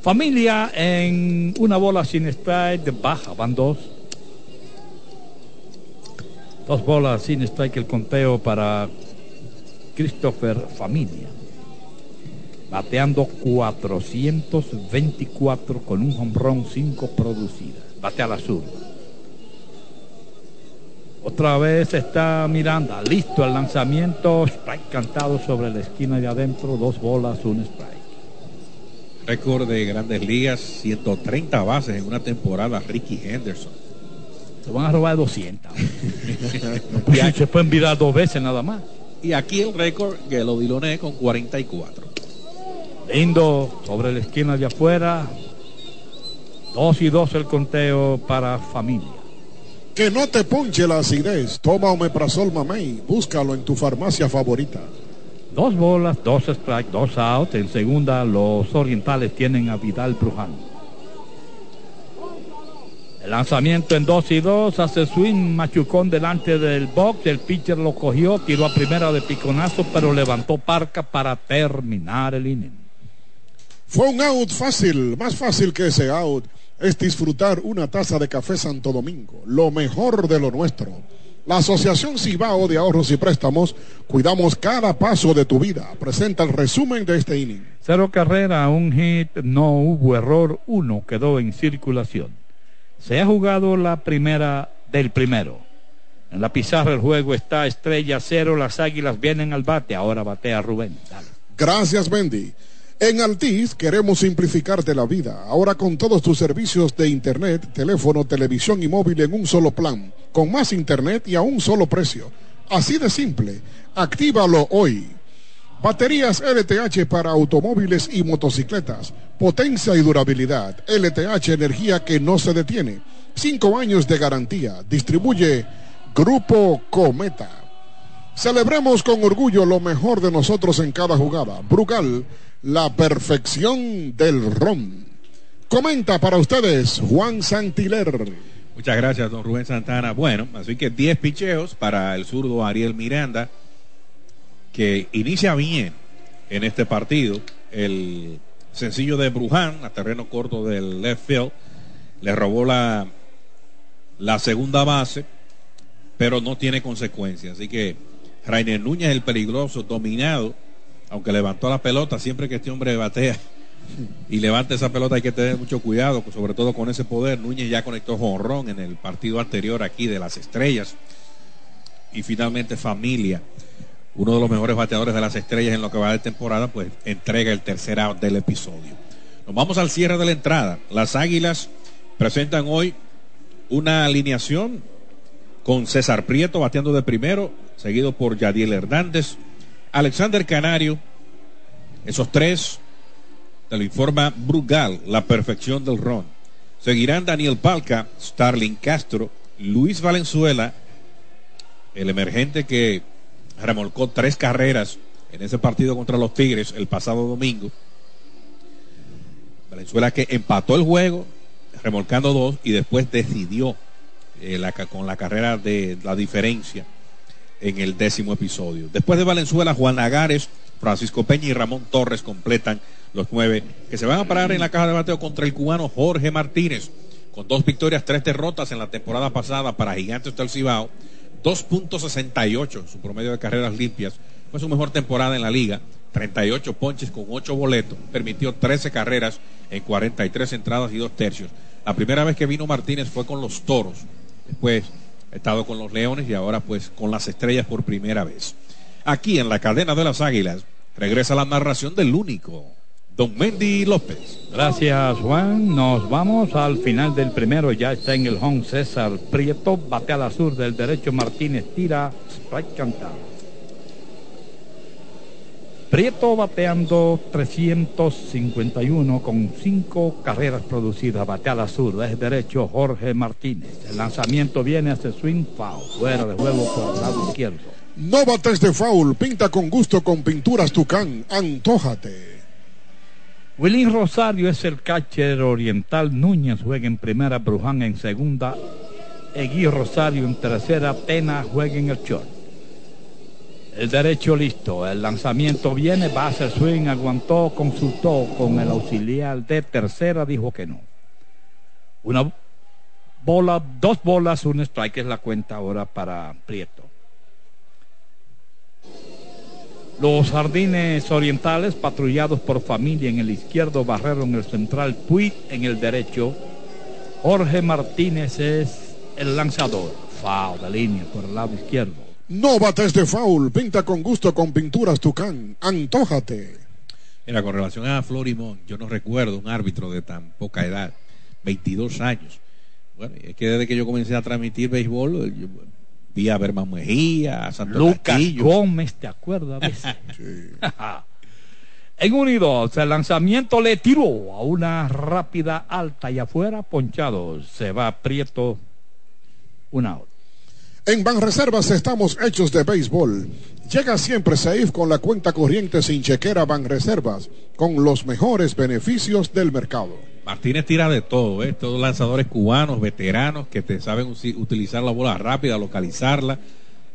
Familia en una bola sin strike de baja, van dos. Dos bolas sin strike el conteo para Christopher Familia. Bateando 424 con un home run 5 producidas. Batea la sur. Otra vez está Miranda. Listo el lanzamiento. Strike cantado sobre la esquina de adentro. Dos bolas, un strike. Récord de grandes ligas, 130 bases en una temporada, Ricky Henderson. Se van a robar 200. se pueden virar dos veces nada más. Y aquí el récord, que lo Diloné con 44. Lindo sobre la esquina de afuera. Dos y dos el conteo para familia. Que no te ponche la acidez. Toma Omeprazol Mamey. Búscalo en tu farmacia favorita. Dos bolas, dos strikes, dos outs. En segunda, los orientales tienen a Vidal Bruján. El lanzamiento en dos y dos, hace swing, machucón delante del box, el pitcher lo cogió, tiró a primera de piconazo, pero levantó parca para terminar el inning. Fue un out fácil, más fácil que ese out es disfrutar una taza de café Santo Domingo, lo mejor de lo nuestro. La Asociación Cibao de Ahorros y Préstamos, cuidamos cada paso de tu vida. Presenta el resumen de este inning. Cero carrera, un hit, no hubo error, uno quedó en circulación. Se ha jugado la primera del primero. En la pizarra el juego está estrella cero, las águilas vienen al bate, ahora batea Rubén. Dale. Gracias, Bendy. En Altis queremos simplificarte la vida. Ahora con todos tus servicios de internet, teléfono, televisión y móvil en un solo plan, con más internet y a un solo precio. Así de simple. Actívalo hoy. Baterías LTH para automóviles y motocicletas. Potencia y durabilidad. LTH energía que no se detiene. Cinco años de garantía. Distribuye Grupo Cometa. Celebremos con orgullo lo mejor de nosotros en cada jugada. Brugal la perfección del ron. Comenta para ustedes Juan Santiler. Muchas gracias, don Rubén Santana. Bueno, así que 10 picheos para el zurdo Ariel Miranda, que inicia bien en este partido. El sencillo de Bruján, a terreno corto del left field, le robó la, la segunda base, pero no tiene consecuencias. Así que Rainer Núñez, el peligroso, dominado aunque levantó la pelota, siempre que este hombre batea y levanta esa pelota hay que tener mucho cuidado, sobre todo con ese poder. Núñez ya conectó jonrón en el partido anterior aquí de las estrellas. Y finalmente Familia, uno de los mejores bateadores de las estrellas en lo que va de temporada, pues entrega el tercer out del episodio. Nos vamos al cierre de la entrada. Las Águilas presentan hoy una alineación con César Prieto bateando de primero, seguido por Yadiel Hernández, Alexander Canario, esos tres, te lo informa Brugal, la perfección del ron. Seguirán Daniel Palca, Starling Castro, Luis Valenzuela, el emergente que remolcó tres carreras en ese partido contra los Tigres el pasado domingo. Valenzuela que empató el juego, remolcando dos y después decidió eh, con la carrera de la diferencia en el décimo episodio. Después de Valenzuela, Juan Agares, Francisco Peña y Ramón Torres completan los nueve que se van a parar en la caja de bateo contra el cubano Jorge Martínez, con dos victorias, tres derrotas en la temporada pasada para Gigantes del Cibao, 2.68 su promedio de carreras limpias, fue su mejor temporada en la liga, 38 ponches con 8 boletos, permitió 13 carreras en 43 entradas y dos tercios. La primera vez que vino Martínez fue con los Toros, después estado con los Leones y ahora pues con las Estrellas por primera vez. Aquí en la cadena de las Águilas regresa la narración del único, Don Mendy López. Gracias Juan, nos vamos al final del primero, ya está en el home César Prieto, bate a la sur del derecho Martínez, tira, strike cantado. Prieto bateando 351 con cinco carreras producidas. Batea la sur, es derecho Jorge Martínez. El lanzamiento viene hacia swing foul. Fuera de juego por el lado izquierdo. No bates de foul. Pinta con gusto con pinturas Tucán. Antójate. Wilín Rosario es el catcher oriental. Núñez juega en primera, Bruján en segunda. Egui Rosario en tercera, Pena juega en el short. El derecho listo, el lanzamiento viene, base swing, aguantó, consultó con el auxiliar de tercera, dijo que no. Una bola, dos bolas, un strike es la cuenta ahora para Prieto. Los jardines orientales patrullados por familia en el izquierdo, Barrero en el central, Puig en el derecho. Jorge Martínez es el lanzador. Foul de línea por el lado izquierdo. No bates de foul, pinta con gusto con pinturas Tucán, antójate. Mira, con relación a Florimón, yo no recuerdo un árbitro de tan poca edad, 22 años. Bueno, es que desde que yo comencé a transmitir béisbol, yo vi a Berman Mejía, a Santos Lucas Castillo. Gómez, ¿te acuerdas? de ese? en unidos, el lanzamiento le tiró a una rápida alta y afuera, ponchado. Se va Prieto, un out. En Banreservas estamos hechos de béisbol. Llega siempre Safe con la cuenta corriente sin chequera Banreservas, con los mejores beneficios del mercado. Martínez tira de todo, ¿eh? todos lanzadores cubanos, veteranos, que te saben utilizar la bola rápida, localizarla,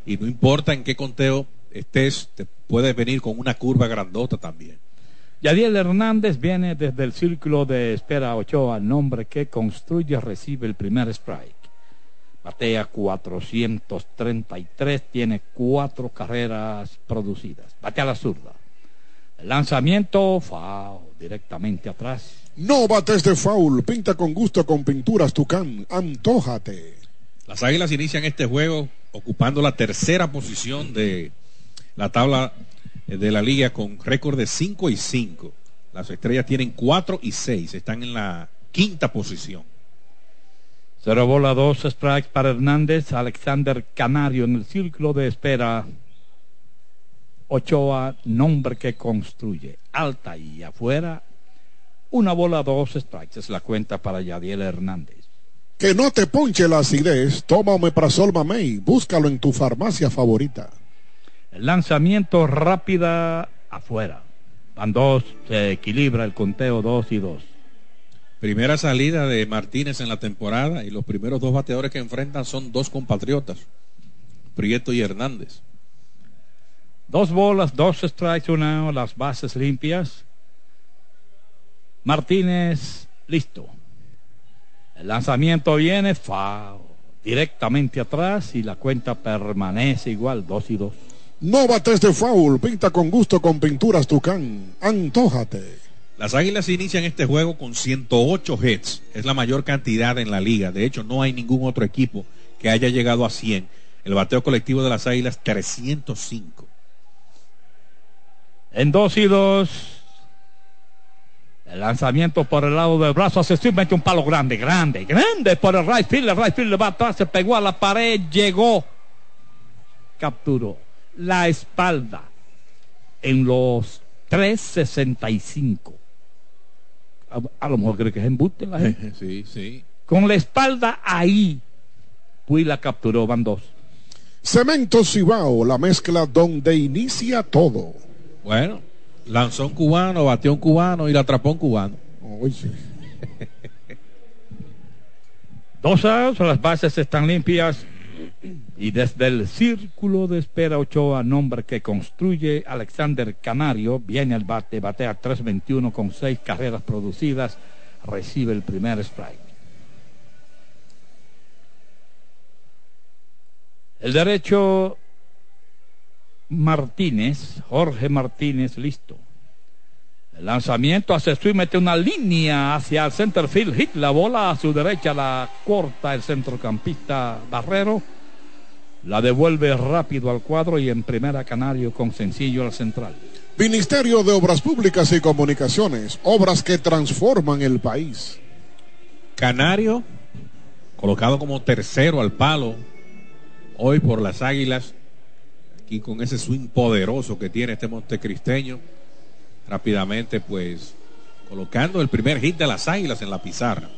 y no importa en qué conteo estés, te puedes venir con una curva grandota también. Yadiel Hernández viene desde el círculo de espera Ochoa, nombre que construye, recibe el primer strike. Batea 433, tiene cuatro carreras producidas. Batea la zurda. El lanzamiento, foul, directamente atrás. No bates de foul, pinta con gusto con pinturas Tucán, antójate. Las Águilas inician este juego ocupando la tercera posición de la tabla de la liga con récord de 5 y 5. Las estrellas tienen 4 y 6, están en la quinta posición. Cero bola, dos strikes para Hernández. Alexander Canario en el círculo de espera. Ochoa, nombre que construye. Alta y afuera. Una bola, dos strikes. Es la cuenta para Yadiel Hernández. Que no te ponche la acidez, toma Omeprazol Mamey, búscalo en tu farmacia favorita. El lanzamiento rápida afuera. Van dos, se equilibra el conteo dos y dos. Primera salida de Martínez en la temporada y los primeros dos bateadores que enfrentan son dos compatriotas, Prieto y Hernández. Dos bolas, dos strikes, una, las bases limpias. Martínez, listo. El lanzamiento viene, foul, directamente atrás y la cuenta permanece igual, dos y dos. No bates de foul, pinta con gusto con pinturas Tucán, antójate. Las Águilas inician este juego con 108 hits, es la mayor cantidad en la liga. De hecho, no hay ningún otro equipo que haya llegado a 100. El bateo colectivo de las Águilas 305. En dos y dos. El lanzamiento por el lado del brazo hace mete un palo grande, grande, grande por el right field. El right field le va atrás, se pegó a la pared, llegó. Capturó la espalda en los 365. A, a lo mejor cree que es embuste la gente. Sí, sí. Con la espalda ahí. Puy la capturó, van dos. Cemento Cibao, la mezcla donde inicia todo. Bueno, lanzó un cubano, batió un cubano y la atrapó un cubano. Dos outs, las bases están limpias. Y desde el círculo de espera Ochoa, nombre que construye Alexander Canario, viene al bate, batea 3.21 con seis carreras producidas, recibe el primer strike. El derecho Martínez, Jorge Martínez, listo. El lanzamiento hace y mete una línea hacia el center field, hit la bola a su derecha, la corta el centrocampista Barrero, la devuelve rápido al cuadro y en primera Canario con sencillo al central. Ministerio de Obras Públicas y Comunicaciones, obras que transforman el país. Canario, colocado como tercero al palo, hoy por las Águilas, aquí con ese swing poderoso que tiene este montecristeño, rápidamente pues colocando el primer hit de las Águilas en la pizarra.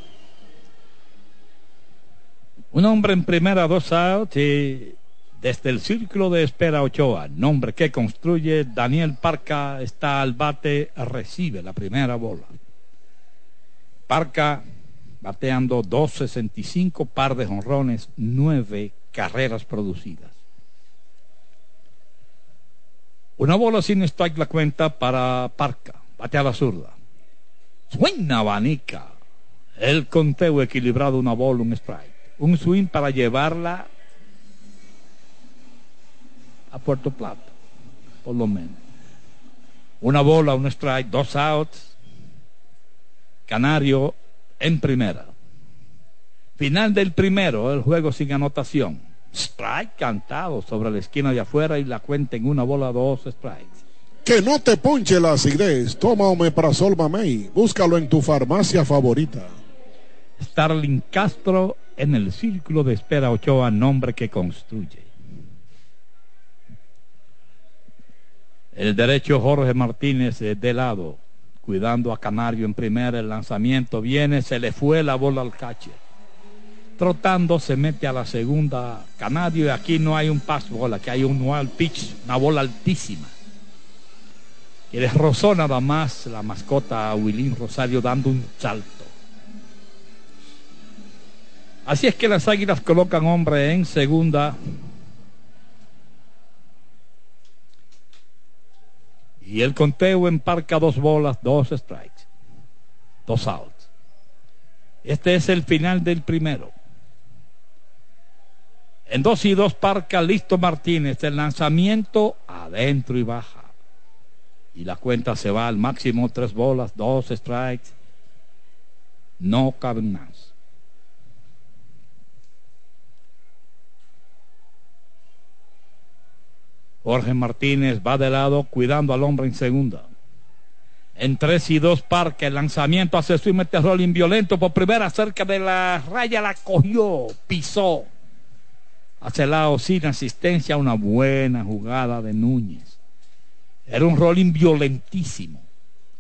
Un hombre en primera, dos y desde el círculo de espera Ochoa, nombre que construye Daniel Parca, está al bate, recibe la primera bola. Parca bateando 2.65, par de jonrones, nueve carreras producidas. Una bola sin strike la cuenta para Parca. Bate a la zurda. Suena abanica. El conteo equilibrado, una bola, un strike. Un swing para llevarla a Puerto Plata, por lo menos. Una bola, un strike, dos outs. Canario en primera. Final del primero, el juego sin anotación. Strike cantado sobre la esquina de afuera y la cuenta en una bola, dos strikes. Que no te ponche la acidez. Toma Omeprazol Mamey. Búscalo en tu farmacia favorita. Starling Castro en el círculo de espera Ochoa, nombre que construye. El derecho Jorge Martínez eh, de lado, cuidando a Canario en primera, el lanzamiento viene, se le fue la bola al catcher. Trotando se mete a la segunda Canario y aquí no hay un pass bola, aquí hay un wild pitch, una bola altísima. Y les rozó nada más la mascota a Rosario dando un salto. Así es que las águilas colocan hombre en segunda. Y el conteo emparca dos bolas, dos strikes, dos outs. Este es el final del primero. En dos y dos parca listo Martínez. El lanzamiento adentro y baja. Y la cuenta se va al máximo tres bolas, dos strikes. No caben más. Jorge Martínez va de lado cuidando al hombre en segunda. En tres y dos parque, el lanzamiento hace su mete rolling violento por primera cerca de la raya, la cogió, pisó. Hacia el lado sin asistencia, una buena jugada de Núñez. Era un rolling violentísimo.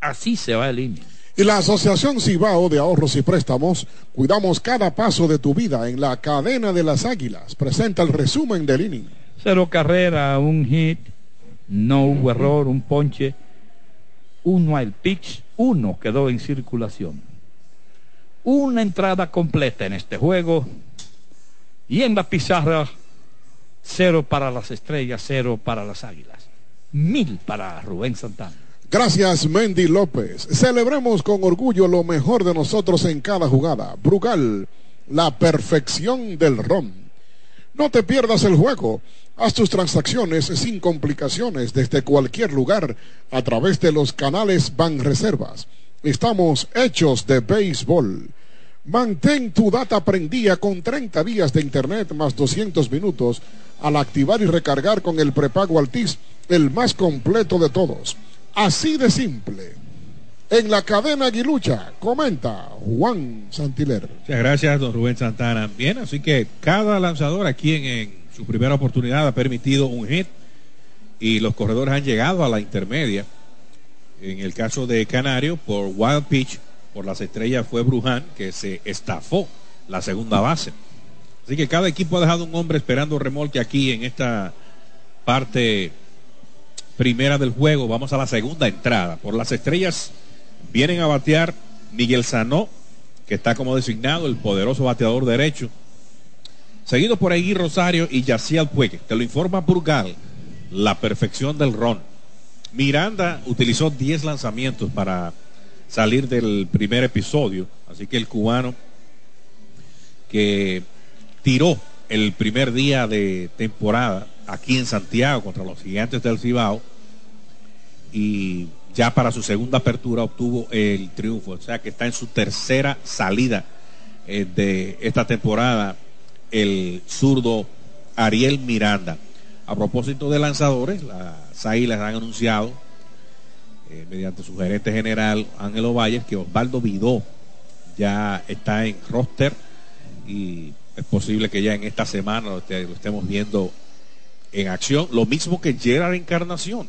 Así se va el inning. Y la Asociación Cibao de Ahorros y Préstamos, cuidamos cada paso de tu vida en la cadena de las águilas. Presenta el resumen del inning. Cero carrera, un hit, no hubo error, un ponche, uno al pitch, uno quedó en circulación. Una entrada completa en este juego y en la pizarra cero para las estrellas, cero para las águilas, mil para Rubén Santana. Gracias, Mendy López. Celebremos con orgullo lo mejor de nosotros en cada jugada. Brugal, la perfección del ron. No te pierdas el juego. Haz tus transacciones sin complicaciones desde cualquier lugar a través de los canales Banreservas. Estamos hechos de béisbol. Mantén tu data prendida con 30 días de internet más 200 minutos al activar y recargar con el prepago Altis, el más completo de todos. Así de simple. En la cadena Aguilucha, comenta Juan Santiler. Muchas gracias, don Rubén Santana. Bien, así que cada lanzador aquí en, en su primera oportunidad ha permitido un hit y los corredores han llegado a la intermedia. En el caso de Canario, por wild pitch, por las estrellas fue Bruján, que se estafó la segunda base. Así que cada equipo ha dejado un hombre esperando remolque aquí en esta parte primera del juego. Vamos a la segunda entrada. Por las estrellas vienen a batear Miguel Sanó, que está como designado el poderoso bateador derecho. Seguido por Aguirre Rosario y Yaciel Puegue. Te lo informa Burgal, la perfección del ron. Miranda utilizó 10 lanzamientos para salir del primer episodio. Así que el cubano que tiró el primer día de temporada aquí en Santiago contra los gigantes del Cibao y ya para su segunda apertura obtuvo el triunfo. O sea que está en su tercera salida eh, de esta temporada el zurdo Ariel Miranda. A propósito de lanzadores, las Águilas han anunciado eh, mediante su gerente general Ángelo Valles que Osvaldo Vidó ya está en roster y es posible que ya en esta semana lo, lo estemos viendo en acción. Lo mismo que Gerard Encarnación,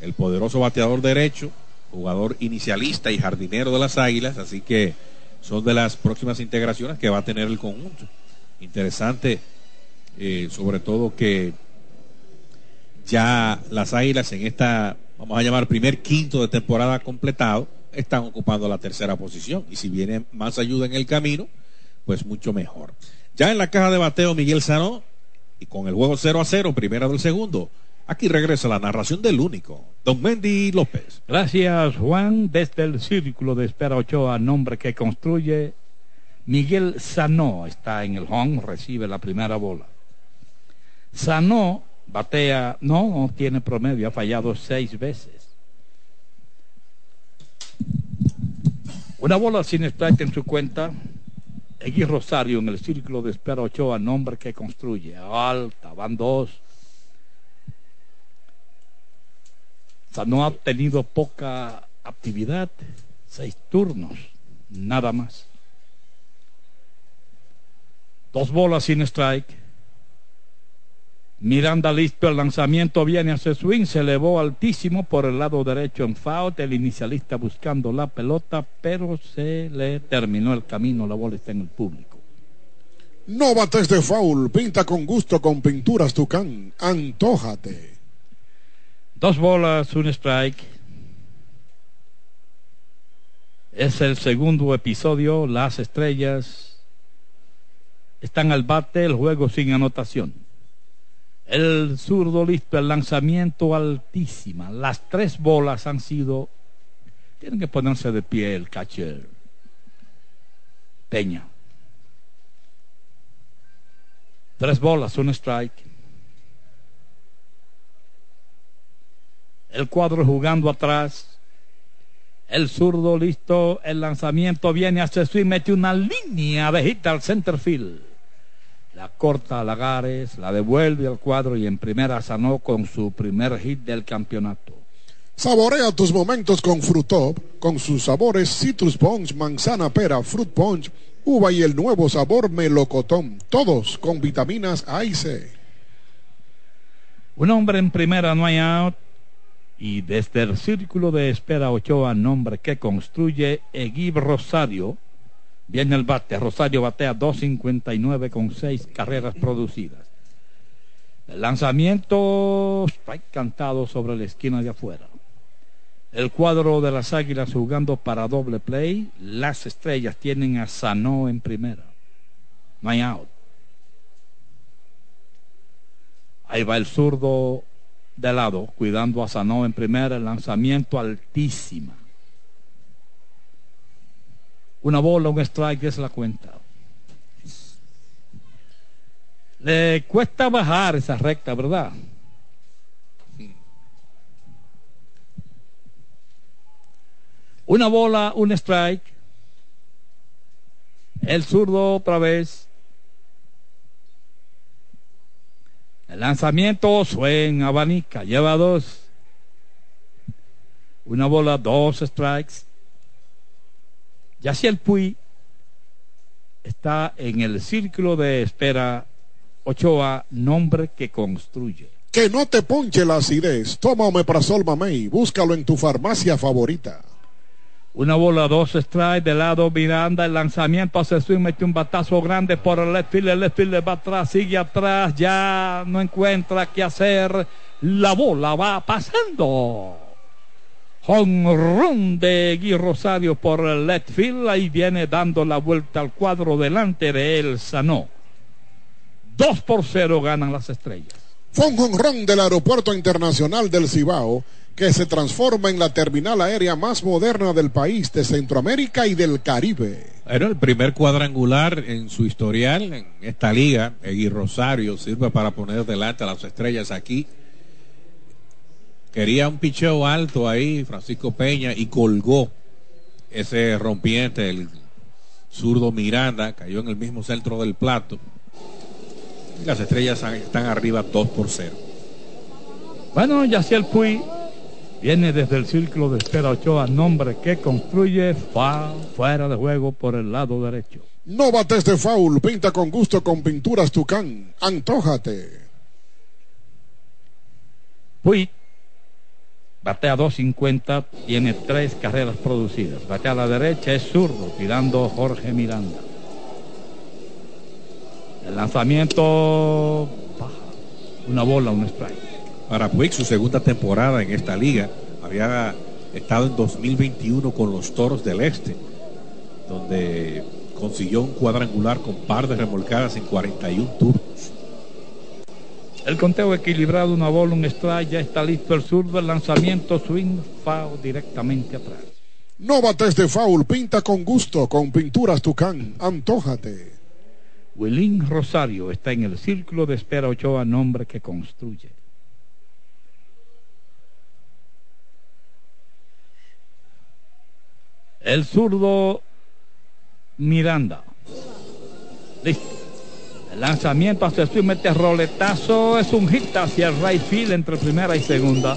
el poderoso bateador derecho, jugador inicialista y jardinero de las Águilas, así que son de las próximas integraciones que va a tener el conjunto. Interesante, eh, sobre todo que ya las Águilas en esta, vamos a llamar, primer quinto de temporada completado, están ocupando la tercera posición. Y si viene más ayuda en el camino, pues mucho mejor. Ya en la caja de bateo, Miguel Sanó, y con el juego 0 a 0, primera del segundo, Aquí regresa la narración del único, don Mendy López. Gracias, Juan. Desde el círculo de espera Ochoa, nombre que construye, Miguel Sanó está en el home, recibe la primera bola. Sanó batea, no, no tiene promedio, ha fallado seis veces. Una bola sin strike en su cuenta. Egui Rosario en el círculo de espera Ochoa, nombre que construye. Alta, van dos. no ha tenido poca actividad, seis turnos, nada más. Dos bolas sin strike. Miranda listo, el lanzamiento viene hacia swing, se elevó altísimo por el lado derecho en foul, el inicialista buscando la pelota, pero se le terminó el camino, la bola está en el público. No bates de foul, pinta con gusto con pinturas Tucán, antójate. Dos bolas, un strike. Es el segundo episodio, las estrellas están al bate, el juego sin anotación. El zurdo listo, el lanzamiento altísima. Las tres bolas han sido. Tienen que ponerse de pie el catcher. Peña. Tres bolas, un strike. El cuadro jugando atrás. El zurdo listo, el lanzamiento viene hacia su y mete una línea de hit al center field la corta a Lagares, la devuelve al cuadro y en primera sanó con su primer hit del campeonato. Saborea tus momentos con Frutop, con sus sabores Citrus Punch, manzana pera, Fruit Punch, uva y el nuevo sabor melocotón, todos con vitaminas A y C. Un hombre en primera no hay out y desde el círculo de espera Ochoa, nombre que construye Eguib Rosario, Viene el bate. Rosario batea 2.59 con 6 carreras producidas. El lanzamiento está cantado sobre la esquina de afuera. El cuadro de las Águilas jugando para doble play. Las estrellas tienen a Sanó en primera. No hay out. Ahí va el zurdo de lado, cuidando a Sanó en primera. El lanzamiento altísima. Una bola, un strike es la cuenta. Le cuesta bajar esa recta, ¿verdad? Una bola, un strike. El zurdo otra vez. El lanzamiento suena, abanica, lleva dos. Una bola, dos strikes. El Puy está en el círculo de espera Ochoa, nombre que construye. Que no te ponche la acidez. Toma Omeprazol Mamey. Búscalo en tu farmacia favorita. Una bola, dos strikes de lado Miranda, el lanzamiento hace swing, mete un batazo grande por el left field, el left field va atrás, sigue atrás, ya no encuentra qué hacer, la bola va pasando. Home run de Gui Rosario por el left field. Ahí viene dando la vuelta al cuadro delante de él Sanó. Dos por cero ganan las estrellas. Fue un run del Aeropuerto Internacional del Cibao que se transforma en la terminal aérea más moderna del país, de Centroamérica y del Caribe. Era el primer cuadrangular en su historial en esta liga. Egui Rosario sirve para poner delante a las estrellas aquí Quería un picheo alto ahí, Francisco Peña, y colgó ese rompiente, el zurdo Miranda, cayó en el mismo centro del plato. Y las estrellas están arriba 2 por 0. Bueno, Yaciel Puy viene desde el círculo de espera Ochoa, nombre que construye fuera de juego por el lado derecho. No bates de foul, pinta con gusto con pinturas Tucán, antójate. Puy Batea 2.50, tiene tres carreras producidas. Batea a la derecha, es zurdo, tirando Jorge Miranda. El lanzamiento baja. Una bola, un strike. Para Puig, su segunda temporada en esta liga, había estado en 2021 con los Toros del Este, donde consiguió un cuadrangular con par de remolcadas en 41 turnos. El conteo equilibrado, una bola, un strike, ya está listo el zurdo, el lanzamiento, swing, foul directamente atrás. No bates de foul, pinta con gusto, con pinturas Tucán, antójate. Wilín Rosario está en el círculo de espera Ochoa, nombre que construye. El zurdo Miranda. Listo. Lanzamiento hacia el mete roletazo. Es un hit hacia el right field entre primera y segunda.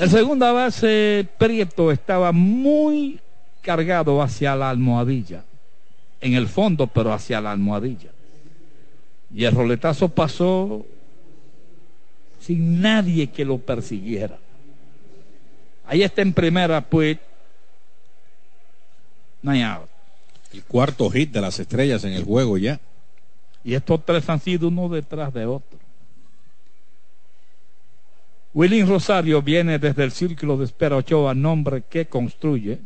El segunda base, Prieto, estaba muy cargado hacia la almohadilla. En el fondo, pero hacia la almohadilla. Y el roletazo pasó sin nadie que lo persiguiera. Ahí está en primera, pues. No. El cuarto hit de las estrellas en el juego ya. Y estos tres han sido uno detrás de otro. Willing Rosario viene desde el círculo de espera Ochoa, nombre que construye.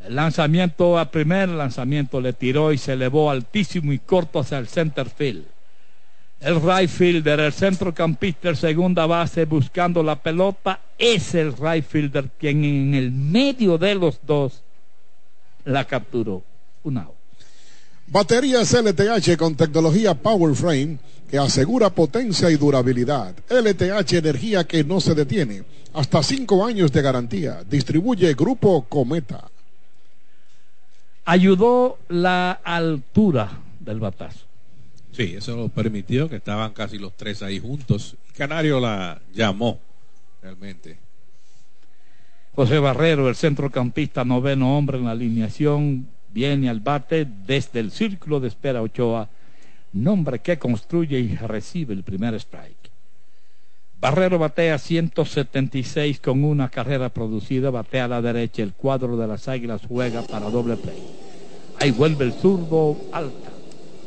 El lanzamiento a primer lanzamiento le tiró y se elevó altísimo y corto hacia el center field. El right fielder, el centrocampista, segunda base buscando la pelota, es el right fielder quien en el medio de los dos la capturó. Un out. Baterías LTH con tecnología Power Frame que asegura potencia y durabilidad. LTH Energía que no se detiene. Hasta cinco años de garantía. Distribuye Grupo Cometa. Ayudó la altura del batazo. Sí, eso lo permitió, que estaban casi los tres ahí juntos. Canario la llamó, realmente. José Barrero, el centrocampista noveno hombre en la alineación, viene al bate desde el círculo de espera Ochoa, nombre que construye y recibe el primer strike. Barrero batea 176 con una carrera producida, batea a la derecha, el cuadro de las águilas juega para doble play. Ahí vuelve el zurdo alta,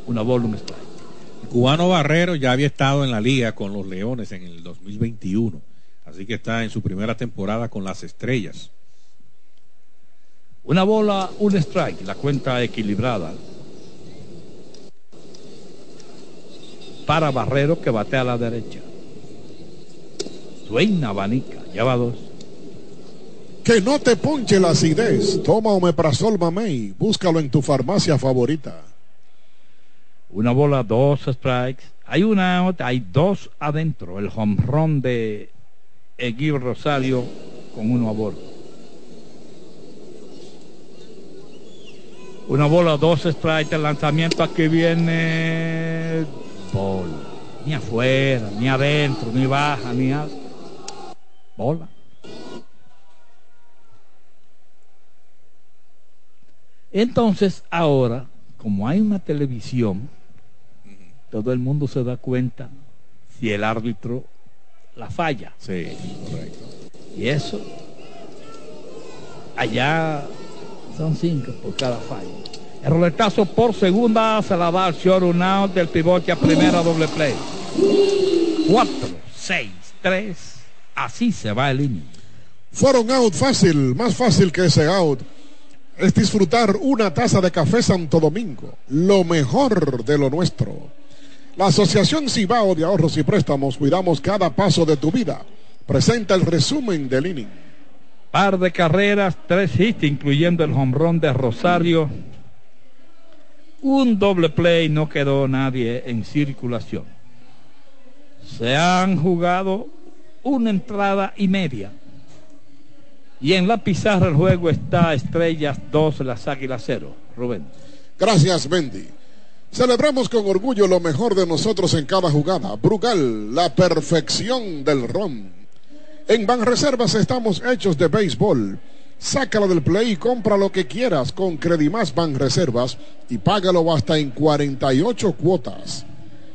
una bola, strike. El cubano Barrero ya había estado en la liga con los Leones en el 2021, así que está en su primera temporada con las estrellas. Una bola, un strike, la cuenta equilibrada. Para Barrero que batea a la derecha. Suena abanica, lleva dos. Que no te ponche la acidez. Toma Omeprazol Mamey. Búscalo en tu farmacia favorita. Una bola, dos strikes. Hay una, hay dos adentro. El home run de Eguir Rosario con uno a bordo. Una bola, dos strikes, el lanzamiento aquí viene. Bola. Ni afuera, ni adentro, ni baja, ni a... Bola. Entonces, ahora, como hay una televisión, todo el mundo se da cuenta si el árbitro la falla. Sí, correcto. Y eso, allá son cinco por cada fallo. El roletazo por segunda se la da al short un out del pivote a primera doble play. Cuatro, seis, tres. Así se va el inning. Fueron out fácil, más fácil que ese out. Es disfrutar una taza de café Santo Domingo, lo mejor de lo nuestro. La Asociación Cibao de Ahorros y Préstamos cuidamos cada paso de tu vida. Presenta el resumen del inning. Par de carreras, tres hits, incluyendo el home de Rosario. Un doble play, no quedó nadie en circulación. Se han jugado una entrada y media. Y en la pizarra el juego está Estrellas 2, las Águilas 0. Rubén. Gracias, Mendy. Celebramos con orgullo lo mejor de nosotros en cada jugada. Brugal, la perfección del ron. En Banreservas estamos hechos de béisbol. Sácalo del play y compra lo que quieras con Credimás Banreservas y págalo hasta en 48 cuotas.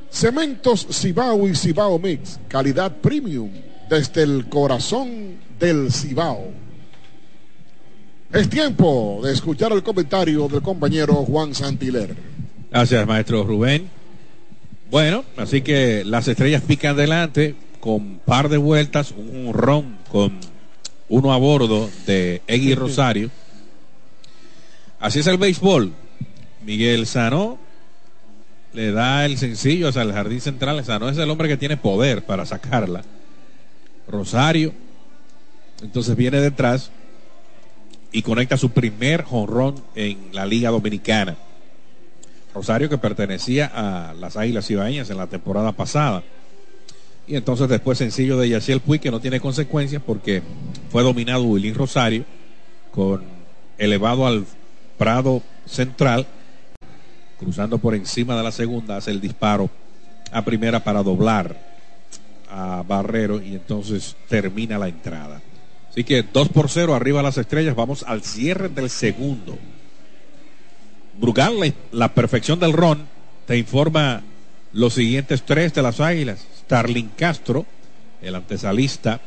Cementos Cibao y Cibao Mix, calidad premium desde el corazón del Cibao. Es tiempo de escuchar el comentario del compañero Juan Santiler. Gracias, maestro Rubén. Bueno, así que las estrellas pican adelante con par de vueltas, un ron con uno a bordo de Egui Rosario. Así es el béisbol. Miguel Sano le da el sencillo hacia el jardín central. O sea, no es el hombre que tiene poder para sacarla. Rosario. Entonces viene detrás y conecta su primer jonrón en la Liga Dominicana. Rosario que pertenecía a las Águilas Ibaeñas en la temporada pasada. Y entonces después sencillo de Yaciel Puig que no tiene consecuencias porque fue dominado Willy Rosario con elevado al Prado Central, cruzando por encima de la segunda, hace el disparo a primera para doblar a Barrero y entonces termina la entrada. Así que 2 por 0 arriba las estrellas, vamos al cierre del segundo. Brugal, la perfección del ron, te informa los siguientes tres de las águilas. Starling Castro, el antesalista